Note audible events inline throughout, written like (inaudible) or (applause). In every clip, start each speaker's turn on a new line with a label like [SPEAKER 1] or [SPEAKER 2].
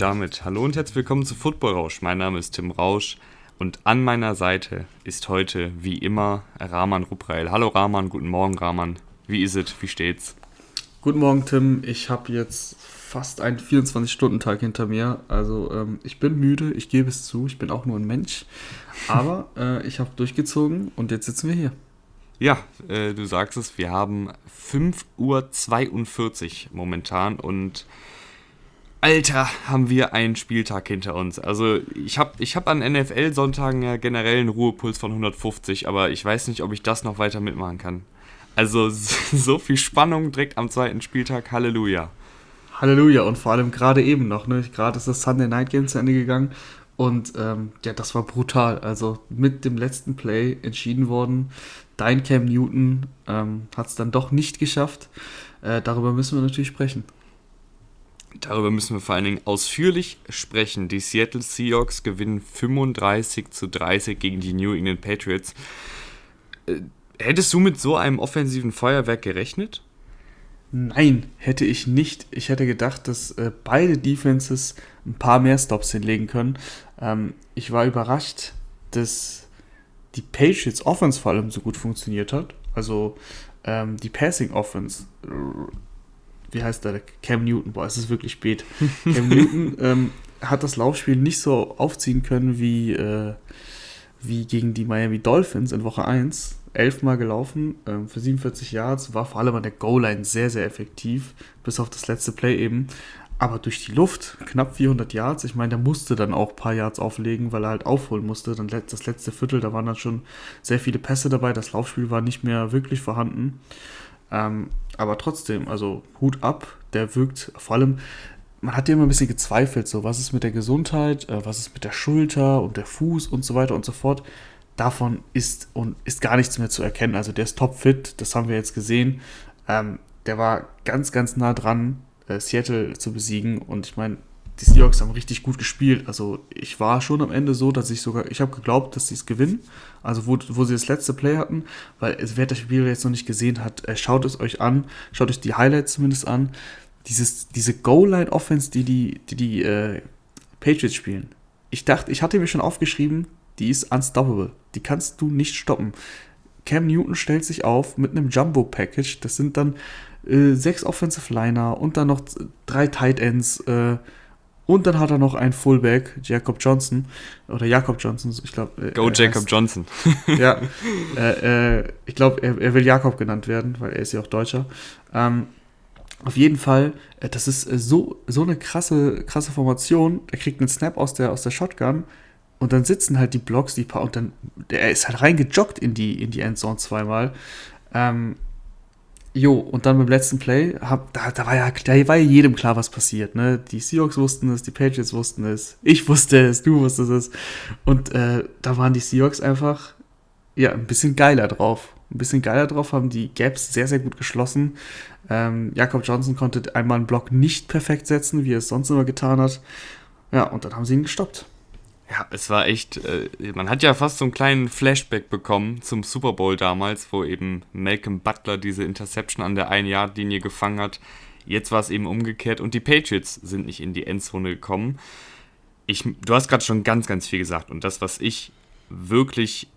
[SPEAKER 1] Und damit hallo und herzlich willkommen zu Football Rausch. Mein Name ist Tim Rausch und an meiner Seite ist heute wie immer Rahman Rupreil. Hallo Rahman, guten Morgen Rahman. Wie ist es? Wie steht's?
[SPEAKER 2] Guten Morgen Tim. Ich habe jetzt fast einen 24-Stunden-Tag hinter mir. Also ähm, ich bin müde, ich gebe es zu, ich bin auch nur ein Mensch. Aber (laughs) äh, ich habe durchgezogen und jetzt sitzen wir hier.
[SPEAKER 1] Ja, äh, du sagst es, wir haben 5.42 Uhr momentan und Alter, haben wir einen Spieltag hinter uns. Also ich habe ich hab an NFL-Sonntagen ja generell einen Ruhepuls von 150, aber ich weiß nicht, ob ich das noch weiter mitmachen kann. Also (laughs) so viel Spannung direkt am zweiten Spieltag, Halleluja.
[SPEAKER 2] Halleluja und vor allem gerade eben noch, ne? Gerade ist das Sunday Night Game zu Ende gegangen und ähm, ja, das war brutal. Also mit dem letzten Play entschieden worden. Dein Cam Newton ähm, hat es dann doch nicht geschafft. Äh, darüber müssen wir natürlich sprechen.
[SPEAKER 1] Darüber müssen wir vor allen Dingen ausführlich sprechen. Die Seattle Seahawks gewinnen 35 zu 30 gegen die New England Patriots. Äh, hättest du mit so einem offensiven Feuerwerk gerechnet?
[SPEAKER 2] Nein, hätte ich nicht. Ich hätte gedacht, dass äh, beide Defenses ein paar mehr Stops hinlegen können. Ähm, ich war überrascht, dass die Patriots Offense vor allem so gut funktioniert hat. Also ähm, die Passing Offense wie heißt der, Cam Newton, boah, es ist wirklich spät. Cam Newton (laughs) ähm, hat das Laufspiel nicht so aufziehen können wie, äh, wie gegen die Miami Dolphins in Woche 1. Elfmal gelaufen ähm, für 47 Yards, war vor allem an der Goal-Line sehr, sehr effektiv, bis auf das letzte Play eben. Aber durch die Luft knapp 400 Yards. Ich meine, der musste dann auch ein paar Yards auflegen, weil er halt aufholen musste. Dann das letzte Viertel, da waren dann schon sehr viele Pässe dabei. Das Laufspiel war nicht mehr wirklich vorhanden. Ähm, aber trotzdem, also Hut ab, der wirkt vor allem, man hat ja immer ein bisschen gezweifelt, so was ist mit der Gesundheit, äh, was ist mit der Schulter und der Fuß und so weiter und so fort. Davon ist und ist gar nichts mehr zu erkennen. Also der ist topfit, das haben wir jetzt gesehen. Ähm, der war ganz, ganz nah dran, äh, Seattle zu besiegen. Und ich meine, die Seahawks haben richtig gut gespielt. Also ich war schon am Ende so, dass ich sogar, ich habe geglaubt, dass sie es gewinnen. Also wo, wo sie das letzte Play hatten, weil wer das Spiel jetzt noch nicht gesehen hat, äh, schaut es euch an, schaut euch die Highlights zumindest an. Dieses, diese Goal-Line-Offense, die die, die, die äh, Patriots spielen. Ich dachte, ich hatte mir schon aufgeschrieben, die ist unstoppable. Die kannst du nicht stoppen. Cam Newton stellt sich auf mit einem Jumbo-Package. Das sind dann äh, sechs Offensive Liner und dann noch drei Tight Ends. Äh, und dann hat er noch einen Fullback, Jacob Johnson. Oder Jacob Johnson, ich glaube.
[SPEAKER 1] Äh, Go Jacob heißt, Johnson.
[SPEAKER 2] ja. (laughs) Äh, äh, ich glaube, er, er, will Jakob genannt werden, weil er ist ja auch Deutscher. Ähm, auf jeden Fall, äh, das ist äh, so, so eine krasse, krasse Formation. Er kriegt einen Snap aus der, aus der Shotgun und dann sitzen halt die Blocks, die paar, und dann, er ist halt reingejoggt in die, in die Endzone zweimal. Ähm, Jo, und dann beim letzten Play, hab, da, da, war ja, da war ja jedem klar, was passiert. Ne? Die Seahawks wussten es, die Patriots wussten es, ich wusste es, du wusstest es. Und äh, da waren die Seahawks einfach ja, ein bisschen geiler drauf. Ein bisschen geiler drauf, haben die Gaps sehr, sehr gut geschlossen. Ähm, Jakob Johnson konnte einmal einen Block nicht perfekt setzen, wie er es sonst immer getan hat. Ja, und dann haben sie ihn gestoppt.
[SPEAKER 1] Ja, es war echt, äh, man hat ja fast so einen kleinen Flashback bekommen zum Super Bowl damals, wo eben Malcolm Butler diese Interception an der Ein-Yard-Linie gefangen hat. Jetzt war es eben umgekehrt und die Patriots sind nicht in die Endzone gekommen. Ich, du hast gerade schon ganz, ganz viel gesagt und das, was ich wirklich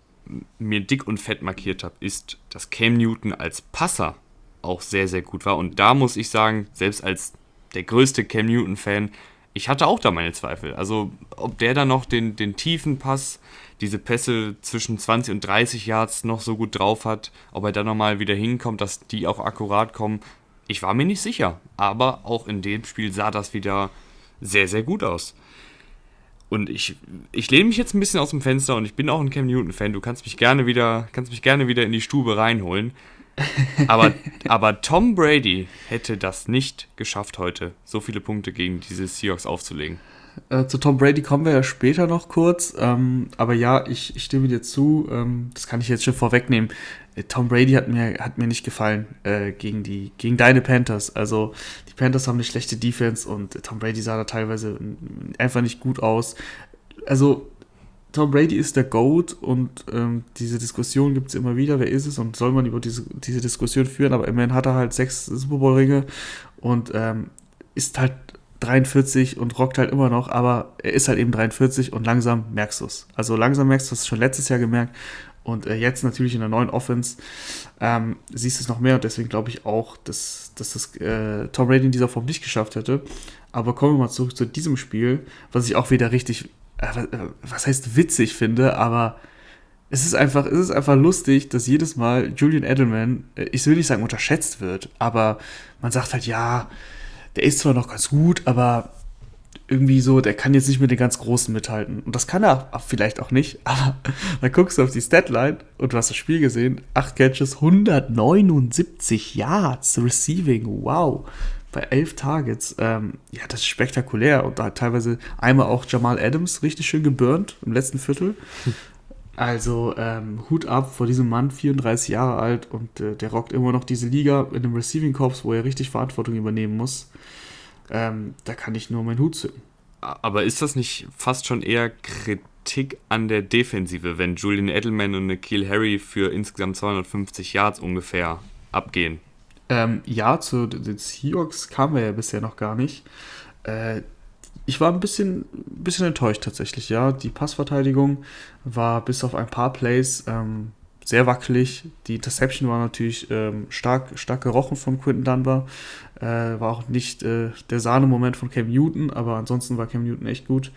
[SPEAKER 1] mir dick und fett markiert habe, ist, dass Cam Newton als Passer auch sehr, sehr gut war. Und da muss ich sagen, selbst als der größte Cam Newton-Fan, ich hatte auch da meine Zweifel. Also, ob der da noch den, den tiefen Pass, diese Pässe zwischen 20 und 30 Yards noch so gut drauf hat, ob er da nochmal wieder hinkommt, dass die auch akkurat kommen, ich war mir nicht sicher. Aber auch in dem Spiel sah das wieder sehr, sehr gut aus. Und ich, ich lehne mich jetzt ein bisschen aus dem Fenster und ich bin auch ein Cam Newton-Fan. Du kannst mich gerne wieder, kannst mich gerne wieder in die Stube reinholen. (laughs) aber, aber Tom Brady hätte das nicht geschafft heute, so viele Punkte gegen diese Seahawks aufzulegen.
[SPEAKER 2] Äh, zu Tom Brady kommen wir ja später noch kurz. Ähm, aber ja, ich, ich, stimme dir zu. Ähm, das kann ich jetzt schon vorwegnehmen. Äh, Tom Brady hat mir, hat mir nicht gefallen äh, gegen, die, gegen deine Panthers. Also die Panthers haben eine schlechte Defense und Tom Brady sah da teilweise einfach nicht gut aus. Also Tom Brady ist der GOAT und ähm, diese Diskussion gibt es immer wieder, wer ist es und soll man über diese, diese Diskussion führen, aber immerhin hat er halt sechs Super Bowl-Ringe und ähm, ist halt 43 und rockt halt immer noch, aber er ist halt eben 43 und langsam merkst du es. Also langsam merkst du es schon letztes Jahr gemerkt und äh, jetzt natürlich in der neuen Offense ähm, siehst du es noch mehr und deswegen glaube ich auch, dass, dass das äh, Tom Brady in dieser Form nicht geschafft hätte. Aber kommen wir mal zurück zu diesem Spiel, was ich auch wieder richtig, was heißt witzig finde, aber es ist einfach, es ist einfach lustig, dass jedes Mal Julian Edelman, äh, ich will nicht sagen unterschätzt wird, aber man sagt halt, ja, der ist zwar noch ganz gut, aber irgendwie so, der kann jetzt nicht mit den ganz Großen mithalten. Und das kann er vielleicht auch nicht, (laughs) aber dann guckst du auf die Statline und du hast das Spiel gesehen, 8 Catches, 179 Yards Receiving, wow. Bei 11 Targets, ähm, ja, das ist spektakulär und da hat teilweise einmal auch Jamal Adams richtig schön geburnt im letzten Viertel. (laughs) Also ähm, Hut ab vor diesem Mann, 34 Jahre alt und äh, der rockt immer noch diese Liga in einem Receiving Corps, wo er richtig Verantwortung übernehmen muss. Ähm, da kann ich nur meinen Hut zücken.
[SPEAKER 1] Aber ist das nicht fast schon eher Kritik an der Defensive, wenn Julian Edelman und Nikhil Harry für insgesamt 250 Yards ungefähr abgehen?
[SPEAKER 2] Ähm, ja, zu den Seahawks kamen wir ja bisher noch gar nicht. Äh, ich war ein bisschen, bisschen enttäuscht tatsächlich, ja. Die Passverteidigung war bis auf ein paar Plays ähm, sehr wackelig. Die Interception war natürlich ähm, stark, stark gerochen von Quinton Dunbar. Äh, war auch nicht äh, der Sahnemoment von Cam Newton, aber ansonsten war Cam Newton echt gut.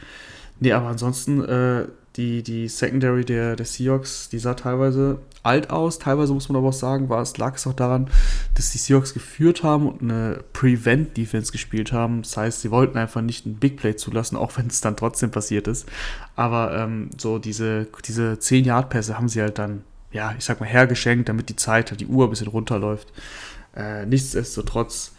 [SPEAKER 2] Nee, aber ansonsten äh, die, die Secondary der, der Seahawks, die sah teilweise alt aus. Teilweise muss man aber auch sagen, war es, lag es auch daran, dass die Seahawks geführt haben und eine Prevent-Defense gespielt haben. Das heißt, sie wollten einfach nicht ein Big Play zulassen, auch wenn es dann trotzdem passiert ist. Aber ähm, so diese, diese 10-Yard-Pässe haben sie halt dann, ja, ich sag mal, hergeschenkt, damit die Zeit, halt die Uhr ein bisschen runterläuft. Äh, nichtsdestotrotz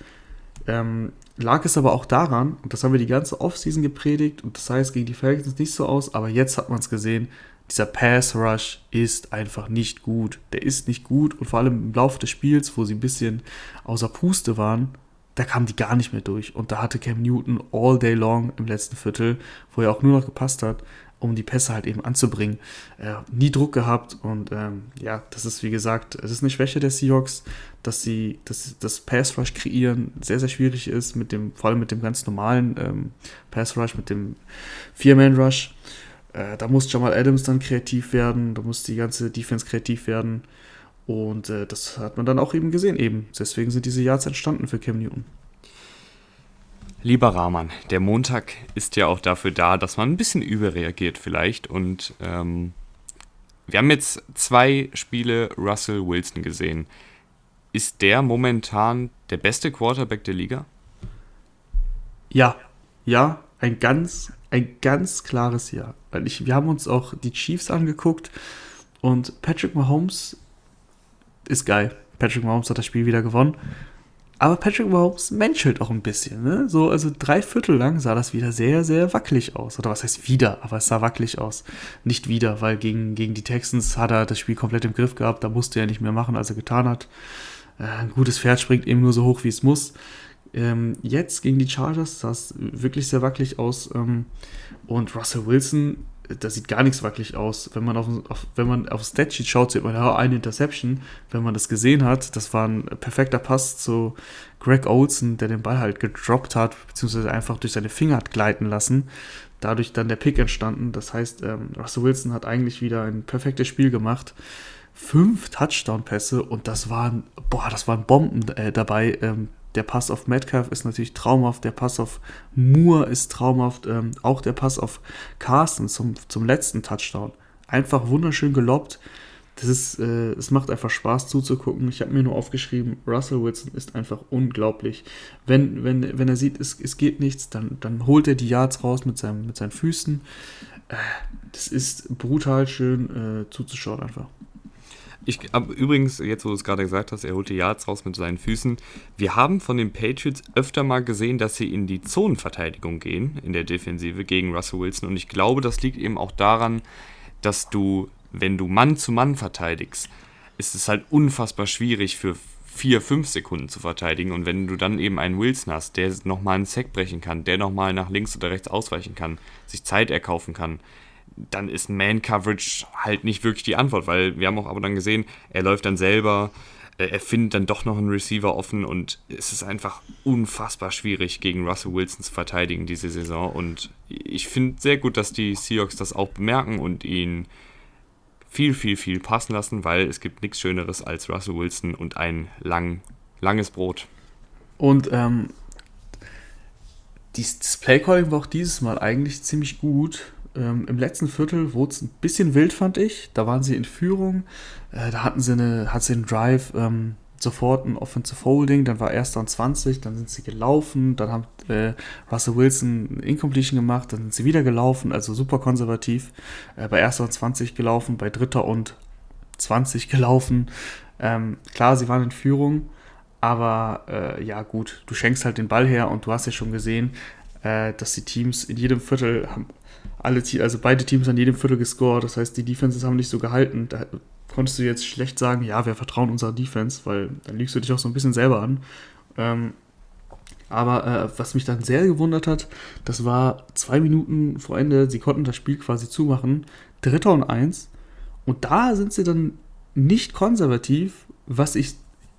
[SPEAKER 2] ähm, lag es aber auch daran, und das haben wir die ganze Offseason gepredigt, und das heißt gegen die Falcons nicht so aus, aber jetzt hat man es gesehen, dieser Pass Rush ist einfach nicht gut. Der ist nicht gut und vor allem im Laufe des Spiels, wo sie ein bisschen außer Puste waren, da kamen die gar nicht mehr durch. Und da hatte Cam Newton all day long im letzten Viertel, wo er auch nur noch gepasst hat, um die Pässe halt eben anzubringen. Äh, nie Druck gehabt und ähm, ja, das ist wie gesagt, es ist eine Schwäche der Seahawks, dass sie dass das Pass Rush kreieren sehr sehr schwierig ist mit dem vor allem mit dem ganz normalen ähm, Pass Rush mit dem Vier Man Rush. Äh, da muss Jamal Adams dann kreativ werden, da muss die ganze Defense kreativ werden und äh, das hat man dann auch eben gesehen eben. Deswegen sind diese Yards entstanden für Cam Newton.
[SPEAKER 1] Lieber Rahman, der Montag ist ja auch dafür da, dass man ein bisschen überreagiert vielleicht. Und ähm, wir haben jetzt zwei Spiele Russell Wilson gesehen. Ist der momentan der beste Quarterback der Liga?
[SPEAKER 2] Ja, ja, ein ganz, ein ganz klares Ja. Ich, wir haben uns auch die Chiefs angeguckt und Patrick Mahomes ist geil. Patrick Mahomes hat das Spiel wieder gewonnen. Aber Patrick Mahomes menschelt auch ein bisschen. Ne? So, also drei Viertel lang sah das wieder sehr, sehr wackelig aus. Oder was heißt wieder, aber es sah wackelig aus. Nicht wieder, weil gegen, gegen die Texans hat er das Spiel komplett im Griff gehabt. Da musste er nicht mehr machen, als er getan hat. Äh, ein gutes Pferd springt eben nur so hoch, wie es muss. Ähm, jetzt gegen die Chargers sah es wirklich sehr wackelig aus. Ähm, und Russell Wilson da sieht gar nichts wackelig aus. Wenn man auf, auf wenn man auf Statsheet schaut, sieht man ja eine Interception. Wenn man das gesehen hat, das war ein perfekter Pass zu Greg Olsen, der den Ball halt gedroppt hat, beziehungsweise einfach durch seine Finger hat gleiten lassen. Dadurch dann der Pick entstanden. Das heißt, ähm, Russell Wilson hat eigentlich wieder ein perfektes Spiel gemacht. Fünf Touchdown-Pässe und das waren, boah, das waren Bomben äh, dabei. Ähm, der Pass auf Metcalf ist natürlich traumhaft, der Pass auf Moore ist traumhaft, ähm, auch der Pass auf Carsten zum, zum letzten Touchdown. Einfach wunderschön gelobbt. Das ist, äh, es macht einfach Spaß zuzugucken. Ich habe mir nur aufgeschrieben, Russell Wilson ist einfach unglaublich. Wenn, wenn, wenn er sieht, es, es geht nichts, dann, dann holt er die Yards raus mit, seinem, mit seinen Füßen. Äh, das ist brutal schön äh, zuzuschauen einfach.
[SPEAKER 1] Ich, aber übrigens, jetzt wo du es gerade gesagt hast, er holt die Yards raus mit seinen Füßen. Wir haben von den Patriots öfter mal gesehen, dass sie in die Zonenverteidigung gehen, in der Defensive gegen Russell Wilson. Und ich glaube, das liegt eben auch daran, dass du, wenn du Mann zu Mann verteidigst, ist es halt unfassbar schwierig für vier, fünf Sekunden zu verteidigen. Und wenn du dann eben einen Wilson hast, der nochmal einen Sack brechen kann, der nochmal nach links oder rechts ausweichen kann, sich Zeit erkaufen kann, dann ist Man-Coverage halt nicht wirklich die Antwort, weil wir haben auch aber dann gesehen, er läuft dann selber er findet dann doch noch einen Receiver offen und es ist einfach unfassbar schwierig, gegen Russell Wilson zu verteidigen diese Saison. Und ich finde sehr gut, dass die Seahawks das auch bemerken und ihn viel, viel, viel passen lassen, weil es gibt nichts Schöneres als Russell Wilson und ein lang, langes Brot.
[SPEAKER 2] Und ähm, das Playcalling war auch dieses Mal eigentlich ziemlich gut. Ähm, Im letzten Viertel wurde es ein bisschen wild, fand ich. Da waren sie in Führung. Äh, da hatten sie, eine, hat sie einen Drive, ähm, sofort ein Offensive Holding, dann war erster und 20, dann sind sie gelaufen, dann hat äh, Russell Wilson ein Incompletion gemacht, dann sind sie wieder gelaufen, also super konservativ. Äh, bei erster und 20 gelaufen, bei dritter und 20 gelaufen. Ähm, klar, sie waren in Führung, aber äh, ja gut, du schenkst halt den Ball her. Und du hast ja schon gesehen, äh, dass die Teams in jedem Viertel haben alle, also beide Teams an jedem Viertel gescored. Das heißt, die Defenses haben nicht so gehalten. Da konntest du jetzt schlecht sagen, ja, wir vertrauen unserer Defense, weil dann lügst du dich auch so ein bisschen selber an. Ähm, aber äh, was mich dann sehr gewundert hat, das war zwei Minuten vor Ende, sie konnten das Spiel quasi zumachen, Dritter und Eins. Und da sind sie dann nicht konservativ, was ich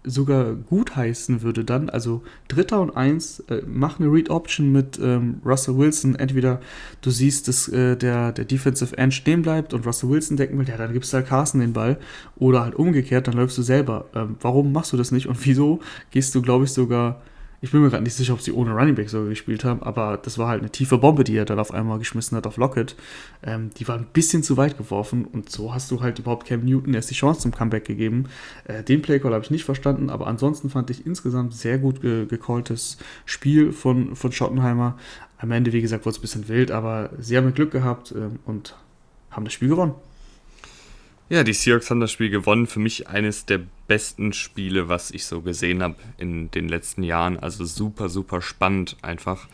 [SPEAKER 2] sogar gut heißen würde dann, also Dritter und Eins, äh, mach eine Read-Option mit ähm, Russell Wilson. Entweder du siehst, dass äh, der, der Defensive End stehen bleibt und Russell Wilson decken will, ja, dann gibst du halt Carson den Ball. Oder halt umgekehrt, dann läufst du selber. Ähm, warum machst du das nicht und wieso gehst du, glaube ich, sogar ich bin mir gerade nicht sicher, ob sie ohne Running Back sogar gespielt haben, aber das war halt eine tiefe Bombe, die er dann auf einmal geschmissen hat auf Lockett. Ähm, die war ein bisschen zu weit geworfen und so hast du halt überhaupt Cam Newton erst die Chance zum Comeback gegeben. Äh, den Playcall habe ich nicht verstanden, aber ansonsten fand ich insgesamt sehr gut ge gecalltes Spiel von, von Schottenheimer. Am Ende, wie gesagt, wurde es ein bisschen wild, aber sie haben Glück gehabt äh, und haben das Spiel gewonnen.
[SPEAKER 1] Ja, die Seahawks haben das Spiel gewonnen. Für mich eines der besten Spiele, was ich so gesehen habe in den letzten Jahren. Also super, super spannend einfach.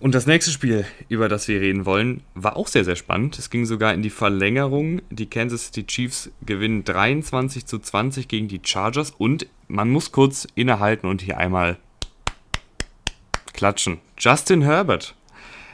[SPEAKER 1] Und das nächste Spiel, über das wir reden wollen, war auch sehr, sehr spannend. Es ging sogar in die Verlängerung. Die Kansas City Chiefs gewinnen 23 zu 20 gegen die Chargers. Und man muss kurz innehalten und hier einmal klatschen. Justin Herbert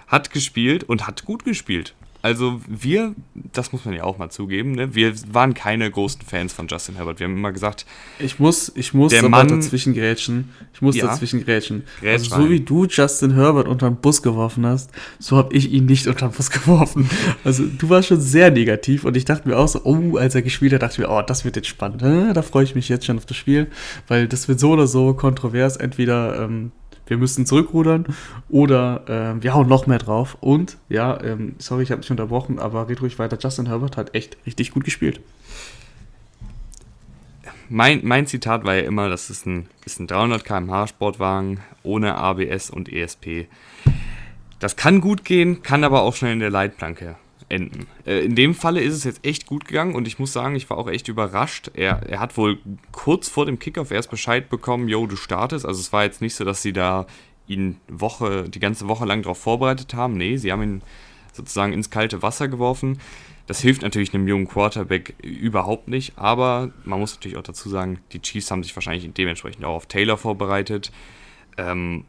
[SPEAKER 1] hat gespielt und hat gut gespielt. Also wir, das muss man ja auch mal zugeben, ne? wir waren keine großen Fans von Justin Herbert. Wir haben immer gesagt,
[SPEAKER 2] ich muss, ich muss
[SPEAKER 1] der Mann,
[SPEAKER 2] dazwischen grätschen. Ich muss ja, dazwischen grätschen. Also so wie du Justin Herbert unter den Bus geworfen hast, so habe ich ihn nicht unter den Bus (laughs) geworfen. Also du warst schon sehr negativ und ich dachte mir auch so, oh, als er gespielt hat, dachte ich mir, oh, das wird jetzt spannend. Da freue ich mich jetzt schon auf das Spiel, weil das wird so oder so kontrovers. Entweder ähm, wir müssen zurückrudern oder äh, wir hauen noch mehr drauf. Und ja, ähm, sorry, ich habe mich unterbrochen, aber red ruhig weiter. Justin Herbert hat echt richtig gut gespielt.
[SPEAKER 1] Mein, mein Zitat war ja immer, das ist ein, ist ein 300 km/h Sportwagen ohne ABS und ESP. Das kann gut gehen, kann aber auch schnell in der Leitplanke enden. Äh, in dem Falle ist es jetzt echt gut gegangen und ich muss sagen, ich war auch echt überrascht. Er, er hat wohl kurz vor dem Kickoff erst Bescheid bekommen, yo, du startest. Also es war jetzt nicht so, dass sie da ihn Woche, die ganze Woche lang darauf vorbereitet haben. Nee, sie haben ihn sozusagen ins kalte Wasser geworfen. Das hilft natürlich einem jungen Quarterback überhaupt nicht, aber man muss natürlich auch dazu sagen, die Chiefs haben sich wahrscheinlich dementsprechend auch auf Taylor vorbereitet. Ähm,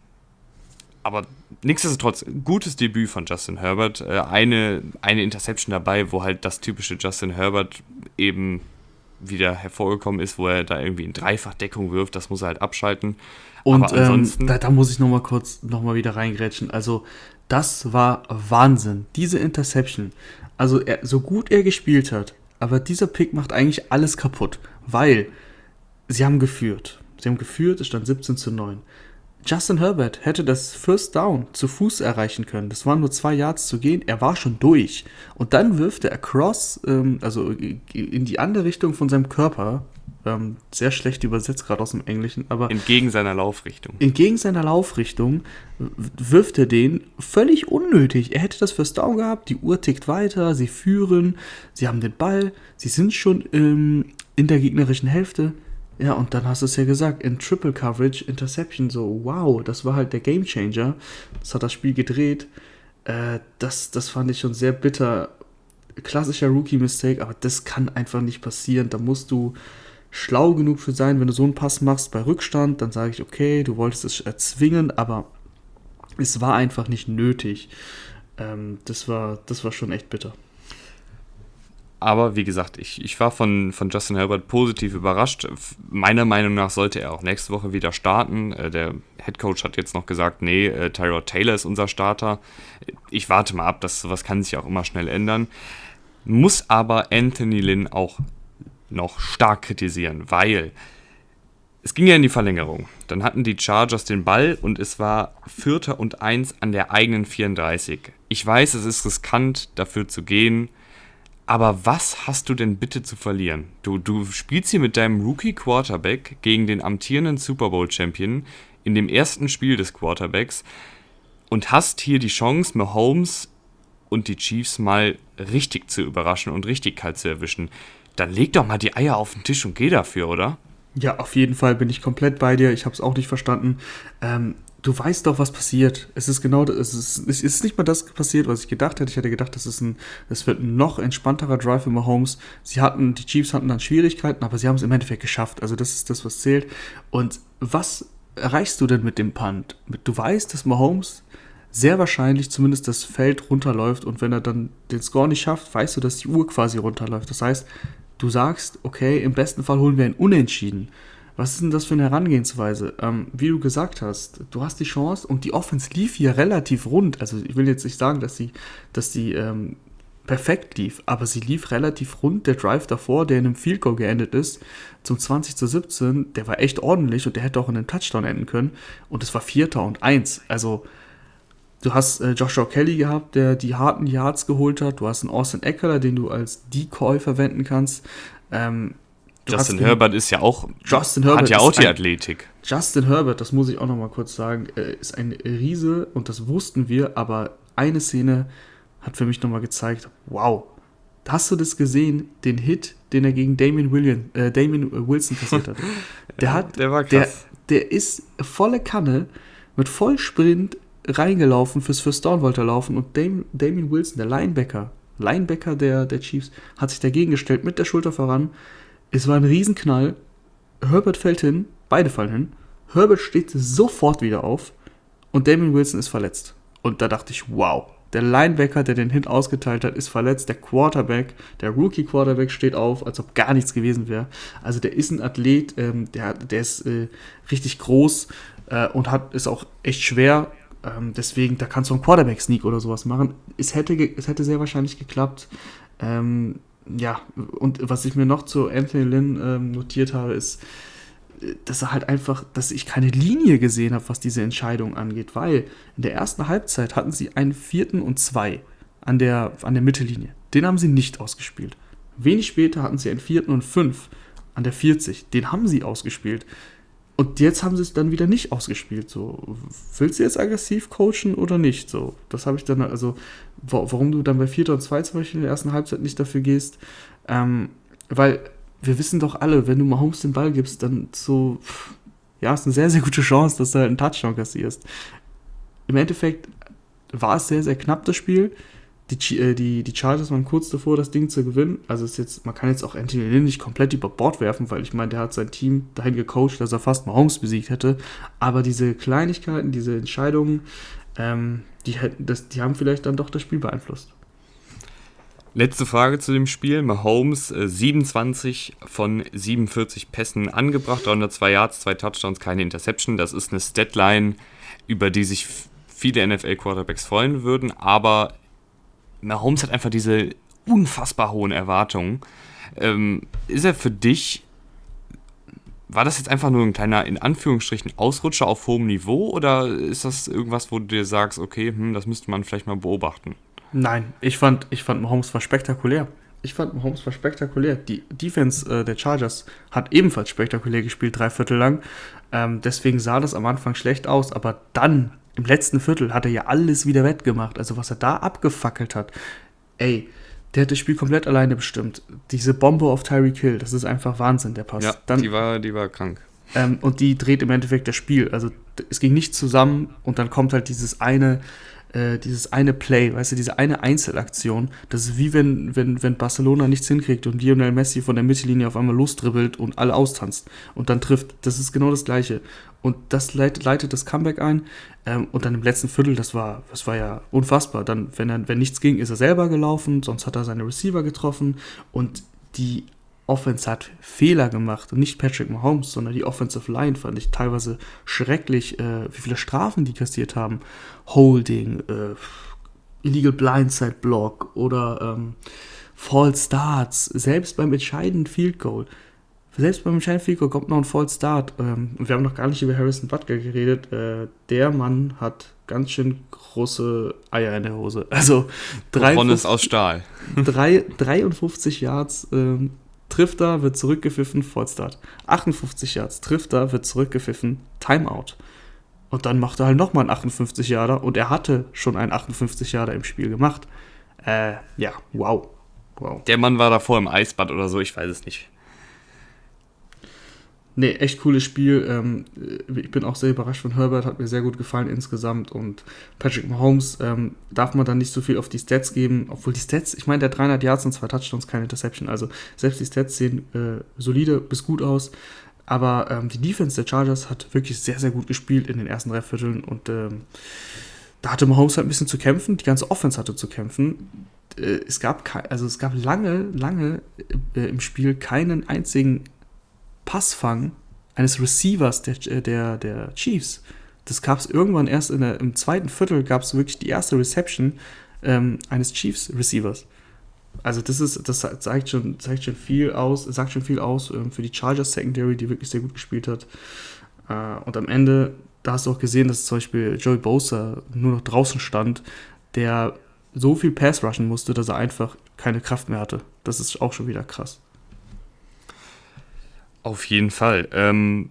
[SPEAKER 1] aber nichtsdestotrotz, gutes Debüt von Justin Herbert. Äh, eine, eine Interception dabei, wo halt das typische Justin Herbert eben wieder hervorgekommen ist, wo er da irgendwie in Dreifachdeckung wirft, das muss er halt abschalten.
[SPEAKER 2] Und ähm, da, da, muss ich nochmal kurz nochmal wieder reingrätschen. Also, das war Wahnsinn. Diese Interception. Also, er, so gut er gespielt hat, aber dieser Pick macht eigentlich alles kaputt, weil sie haben geführt. Sie haben geführt, es stand 17 zu 9. Justin Herbert hätte das First Down zu Fuß erreichen können. Das waren nur zwei Yards zu gehen. Er war schon durch. Und dann wirft er across, ähm, also in die andere Richtung von seinem Körper. Ähm, sehr schlecht übersetzt, gerade aus dem Englischen. Aber
[SPEAKER 1] entgegen seiner Laufrichtung.
[SPEAKER 2] Entgegen seiner Laufrichtung wirft er den völlig unnötig. Er hätte das First Down gehabt. Die Uhr tickt weiter. Sie führen. Sie haben den Ball. Sie sind schon ähm, in der gegnerischen Hälfte ja, und dann hast du es ja gesagt, in Triple Coverage, Interception, so, wow, das war halt der Game Changer. Das hat das Spiel gedreht. Äh, das, das fand ich schon sehr bitter. Klassischer Rookie-Mistake, aber das kann einfach nicht passieren. Da musst du schlau genug für sein, wenn du so einen Pass machst bei Rückstand, dann sage ich, okay, du wolltest es erzwingen, aber es war einfach nicht nötig. Ähm, das, war, das war schon echt bitter.
[SPEAKER 1] Aber wie gesagt, ich, ich war von, von Justin Herbert positiv überrascht. Meiner Meinung nach sollte er auch nächste Woche wieder starten. Äh, der Head Coach hat jetzt noch gesagt, nee, äh, Tyrod Taylor ist unser Starter. Ich warte mal ab, das was kann sich auch immer schnell ändern. Muss aber Anthony Lynn auch noch stark kritisieren, weil es ging ja in die Verlängerung. Dann hatten die Chargers den Ball und es war Vierter und Eins an der eigenen 34. Ich weiß, es ist riskant, dafür zu gehen aber was hast du denn bitte zu verlieren? Du, du spielst hier mit deinem Rookie-Quarterback gegen den amtierenden Super Bowl-Champion in dem ersten Spiel des Quarterbacks und hast hier die Chance, Mahomes und die Chiefs mal richtig zu überraschen und richtig kalt zu erwischen. Dann leg doch mal die Eier auf den Tisch und geh dafür, oder?
[SPEAKER 2] Ja, auf jeden Fall bin ich komplett bei dir. Ich habe es auch nicht verstanden. Ähm, du weißt doch, was passiert. Es ist genau, es ist, es ist nicht mal das passiert, was ich gedacht hätte. Ich hätte gedacht, das ist ein, das wird ein noch entspannterer Drive für Mahomes. Sie hatten, die Chiefs hatten dann Schwierigkeiten, aber sie haben es im Endeffekt geschafft. Also das ist das, was zählt. Und was erreichst du denn mit dem Punt? Du weißt, dass Mahomes sehr wahrscheinlich zumindest das Feld runterläuft und wenn er dann den Score nicht schafft, weißt du, dass die Uhr quasi runterläuft. Das heißt, du sagst, okay, im besten Fall holen wir ein Unentschieden. Was ist denn das für eine Herangehensweise? Ähm, wie du gesagt hast, du hast die Chance und die Offense lief hier relativ rund. Also ich will jetzt nicht sagen, dass sie, dass sie ähm, perfekt lief, aber sie lief relativ rund. Der Drive davor, der in einem Field Goal geendet ist, zum 20 zu 17, der war echt ordentlich und der hätte auch in einem Touchdown enden können. Und es war Vierter und Eins. Also du hast äh, Joshua Kelly gehabt, der die harten Yards geholt hat. Du hast einen Austin Eckler, den du als Decoy verwenden kannst. Ähm,
[SPEAKER 1] Justin Herbert ist ja auch,
[SPEAKER 2] Justin Herbert
[SPEAKER 1] hat ja auch die Athletik.
[SPEAKER 2] Justin Herbert, das muss ich auch noch mal kurz sagen, ist ein Riese und das wussten wir, aber eine Szene hat für mich noch mal gezeigt, wow, hast du das gesehen, den Hit, den er gegen Damien, William, äh, Damien Wilson kassiert hat? (laughs) Der hat,
[SPEAKER 1] der war krass.
[SPEAKER 2] Der, der ist volle Kanne mit Vollsprint reingelaufen, fürs First Down wollte er laufen und Dam, Damien Wilson, der Linebacker, Linebacker der, der Chiefs, hat sich dagegen gestellt, mit der Schulter voran, es war ein Riesenknall. Herbert fällt hin, beide fallen hin. Herbert steht sofort wieder auf und Damon Wilson ist verletzt. Und da dachte ich, wow, der Linebacker, der den Hit ausgeteilt hat, ist verletzt. Der Quarterback, der Rookie-Quarterback steht auf, als ob gar nichts gewesen wäre. Also der ist ein Athlet, ähm, der, der ist äh, richtig groß äh, und hat, ist auch echt schwer. Ähm, deswegen, da kannst du einen Quarterback-Sneak oder sowas machen. Es hätte, es hätte sehr wahrscheinlich geklappt. Ähm, ja, und was ich mir noch zu Anthony Lynn ähm, notiert habe, ist, dass er halt einfach, dass ich keine Linie gesehen habe, was diese Entscheidung angeht, weil in der ersten Halbzeit hatten sie einen vierten und zwei an der, an der Mittellinie. Den haben sie nicht ausgespielt. Wenig später hatten sie einen vierten und fünf an der 40. Den haben sie ausgespielt. Und jetzt haben sie es dann wieder nicht ausgespielt. So, willst du jetzt aggressiv coachen oder nicht? So, das habe ich dann, also, warum du dann bei 4 und 2 zum Beispiel in der ersten Halbzeit nicht dafür gehst. Ähm, weil wir wissen doch alle, wenn du mal Holmes den Ball gibst, dann so, ja, ist eine sehr, sehr gute Chance, dass du halt einen Touchdown kassierst. Im Endeffekt war es sehr, sehr knapp, das Spiel die, äh, die, die Chargers waren kurz davor, das Ding zu gewinnen. Also ist jetzt, man kann jetzt auch Anthony Lynn nicht komplett über Bord werfen, weil ich meine, der hat sein Team dahin gecoacht, dass er fast Mahomes besiegt hätte. Aber diese Kleinigkeiten, diese Entscheidungen, ähm, die, das, die haben vielleicht dann doch das Spiel beeinflusst.
[SPEAKER 1] Letzte Frage zu dem Spiel. Mahomes äh, 27 von 47 Pässen angebracht, 302 Yards, zwei Touchdowns, keine Interception. Das ist eine Statline, über die sich viele NFL-Quarterbacks freuen würden, aber Mahomes hat einfach diese unfassbar hohen Erwartungen. Ähm, ist er für dich, war das jetzt einfach nur ein kleiner, in Anführungsstrichen, Ausrutscher auf hohem Niveau oder ist das irgendwas, wo du dir sagst, okay, hm, das müsste man vielleicht mal beobachten?
[SPEAKER 2] Nein, ich fand, ich fand Mahomes war spektakulär. Ich fand Mahomes war spektakulär. Die Defense äh, der Chargers hat ebenfalls spektakulär gespielt, drei Viertel lang. Ähm, deswegen sah das am Anfang schlecht aus, aber dann im letzten Viertel hat er ja alles wieder wettgemacht. Also was er da abgefackelt hat, ey, der hat das Spiel komplett alleine bestimmt. Diese Bombe auf Tyreek Hill, das ist einfach Wahnsinn, der Pass.
[SPEAKER 1] Ja, Dann, die, war, die war krank.
[SPEAKER 2] Ähm, und die dreht im Endeffekt das Spiel. Also es ging nicht zusammen und dann kommt halt dieses eine äh, dieses eine Play, weißt du, diese eine Einzelaktion, das ist wie wenn, wenn, wenn Barcelona nichts hinkriegt und Lionel Messi von der Mittellinie auf einmal losdribbelt und alle austanzt und dann trifft. Das ist genau das Gleiche. Und das leitet, leitet das Comeback ein. Ähm, und dann im letzten Viertel, das war, das war ja unfassbar. Dann, wenn, er, wenn nichts ging, ist er selber gelaufen, sonst hat er seine Receiver getroffen. Und die Offense hat Fehler gemacht und nicht Patrick Mahomes, sondern die Offensive Line fand ich teilweise schrecklich, äh, wie viele Strafen die kassiert haben. Holding, äh, Illegal Blindside Block oder ähm, False Starts, selbst beim entscheidenden Field Goal. Selbst beim entscheidenden Field Goal kommt noch ein False Start. Ähm, wir haben noch gar nicht über Harrison Butker geredet. Äh, der Mann hat ganz schön große Eier in der Hose. Also
[SPEAKER 1] drei, aus Stahl.
[SPEAKER 2] Drei, 53 Yards ähm, Trifft er, wird zurückgepfiffen, Vollstart. 58 Yards, trifft er, wird zurückgepfiffen, Timeout. Und dann macht er halt nochmal einen 58 Yarder und er hatte schon einen 58 Yarder im Spiel gemacht. Äh, ja, wow. wow.
[SPEAKER 1] Der Mann war davor im Eisbad oder so, ich weiß es nicht.
[SPEAKER 2] Nee, echt cooles Spiel. Ähm, ich bin auch sehr überrascht von Herbert, hat mir sehr gut gefallen insgesamt. Und Patrick Mahomes ähm, darf man dann nicht so viel auf die Stats geben, obwohl die Stats, ich meine, der 300 Yards und zwei Touchdowns, keine Interception. Also selbst die Stats sehen äh, solide bis gut aus. Aber ähm, die Defense der Chargers hat wirklich sehr, sehr gut gespielt in den ersten drei Vierteln. Und ähm, da hatte Mahomes halt ein bisschen zu kämpfen. Die ganze Offense hatte zu kämpfen. Äh, es gab, also es gab lange, lange äh, im Spiel keinen einzigen Passfang eines Receivers der, äh, der, der Chiefs. Das gab es irgendwann erst der, im zweiten Viertel, gab es wirklich die erste Reception ähm, eines Chiefs-Receivers. Also das ist, das zeigt schon, zeigt schon viel aus, sagt schon viel aus ähm, für die Chargers Secondary, die wirklich sehr gut gespielt hat. Äh, und am Ende, da hast du auch gesehen, dass zum Beispiel Joey Bosa nur noch draußen stand, der so viel Pass rushen musste, dass er einfach keine Kraft mehr hatte. Das ist auch schon wieder krass.
[SPEAKER 1] Auf jeden Fall. Ähm,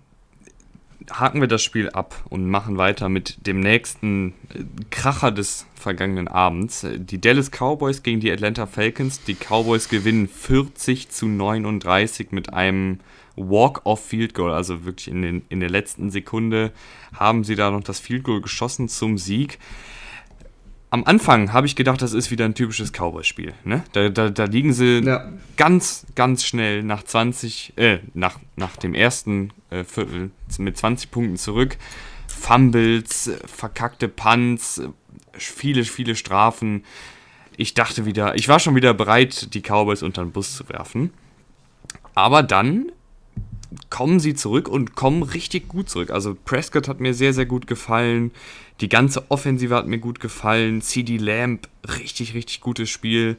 [SPEAKER 1] haken wir das Spiel ab und machen weiter mit dem nächsten äh, Kracher des vergangenen Abends. Die Dallas Cowboys gegen die Atlanta Falcons. Die Cowboys gewinnen 40 zu 39 mit einem Walk-off-Field Goal. Also wirklich in, den, in der letzten Sekunde haben sie da noch das Field Goal geschossen zum Sieg am Anfang habe ich gedacht, das ist wieder ein typisches Cowboy-Spiel. Ne? Da, da, da, liegen sie ja. ganz, ganz schnell nach 20, äh, nach, nach dem ersten äh, Viertel mit 20 Punkten zurück. Fumbles, verkackte Punts, viele, viele Strafen. Ich dachte wieder, ich war schon wieder bereit, die Cowboys unter den Bus zu werfen. Aber dann kommen sie zurück und kommen richtig gut zurück. Also Prescott hat mir sehr, sehr gut gefallen. Die ganze Offensive hat mir gut gefallen. CD Lamb, richtig, richtig gutes Spiel.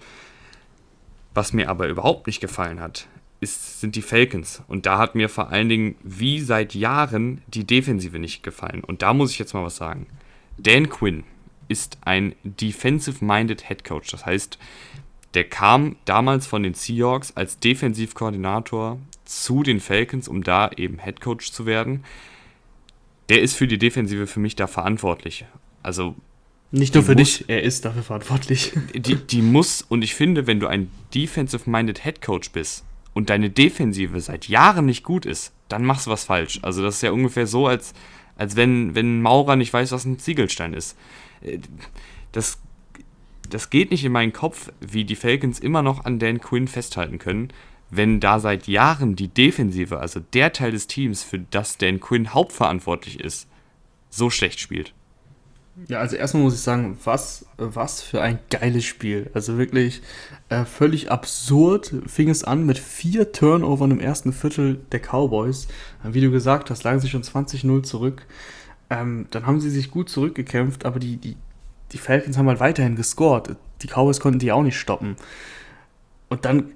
[SPEAKER 1] Was mir aber überhaupt nicht gefallen hat, ist, sind die Falcons. Und da hat mir vor allen Dingen wie seit Jahren die Defensive nicht gefallen. Und da muss ich jetzt mal was sagen. Dan Quinn ist ein defensive-minded Head Coach. Das heißt, der kam damals von den Seahawks als Defensivkoordinator zu den Falcons, um da eben Head Coach zu werden der ist für die Defensive für mich da verantwortlich. Also.
[SPEAKER 2] Nicht nur für muss, dich, er ist dafür verantwortlich. (laughs)
[SPEAKER 1] Die, die muss, und ich finde, wenn du ein defensive-minded Head Coach bist und deine Defensive seit Jahren nicht gut ist, dann machst du was falsch. Also, das ist ja ungefähr so, als, als wenn, wenn ein Maurer nicht weiß, was ein Ziegelstein ist. Äh, das, das geht nicht in meinen Kopf, wie die Falcons immer noch an Dan Quinn festhalten können, wenn da seit Jahren die Defensive, also der Teil des Teams, für das Dan Quinn hauptverantwortlich ist, so schlecht spielt.
[SPEAKER 2] Ja, also erstmal muss ich sagen, was, was für ein geiles Spiel. Also wirklich äh, völlig absurd fing es an mit vier Turnovern im ersten Viertel der Cowboys. Wie du gesagt hast, lagen sie schon 20-0 zurück. Ähm, dann haben sie sich gut zurückgekämpft, aber die, die, die Falcons haben halt weiterhin gescored. Die Cowboys konnten die auch nicht stoppen. Und dann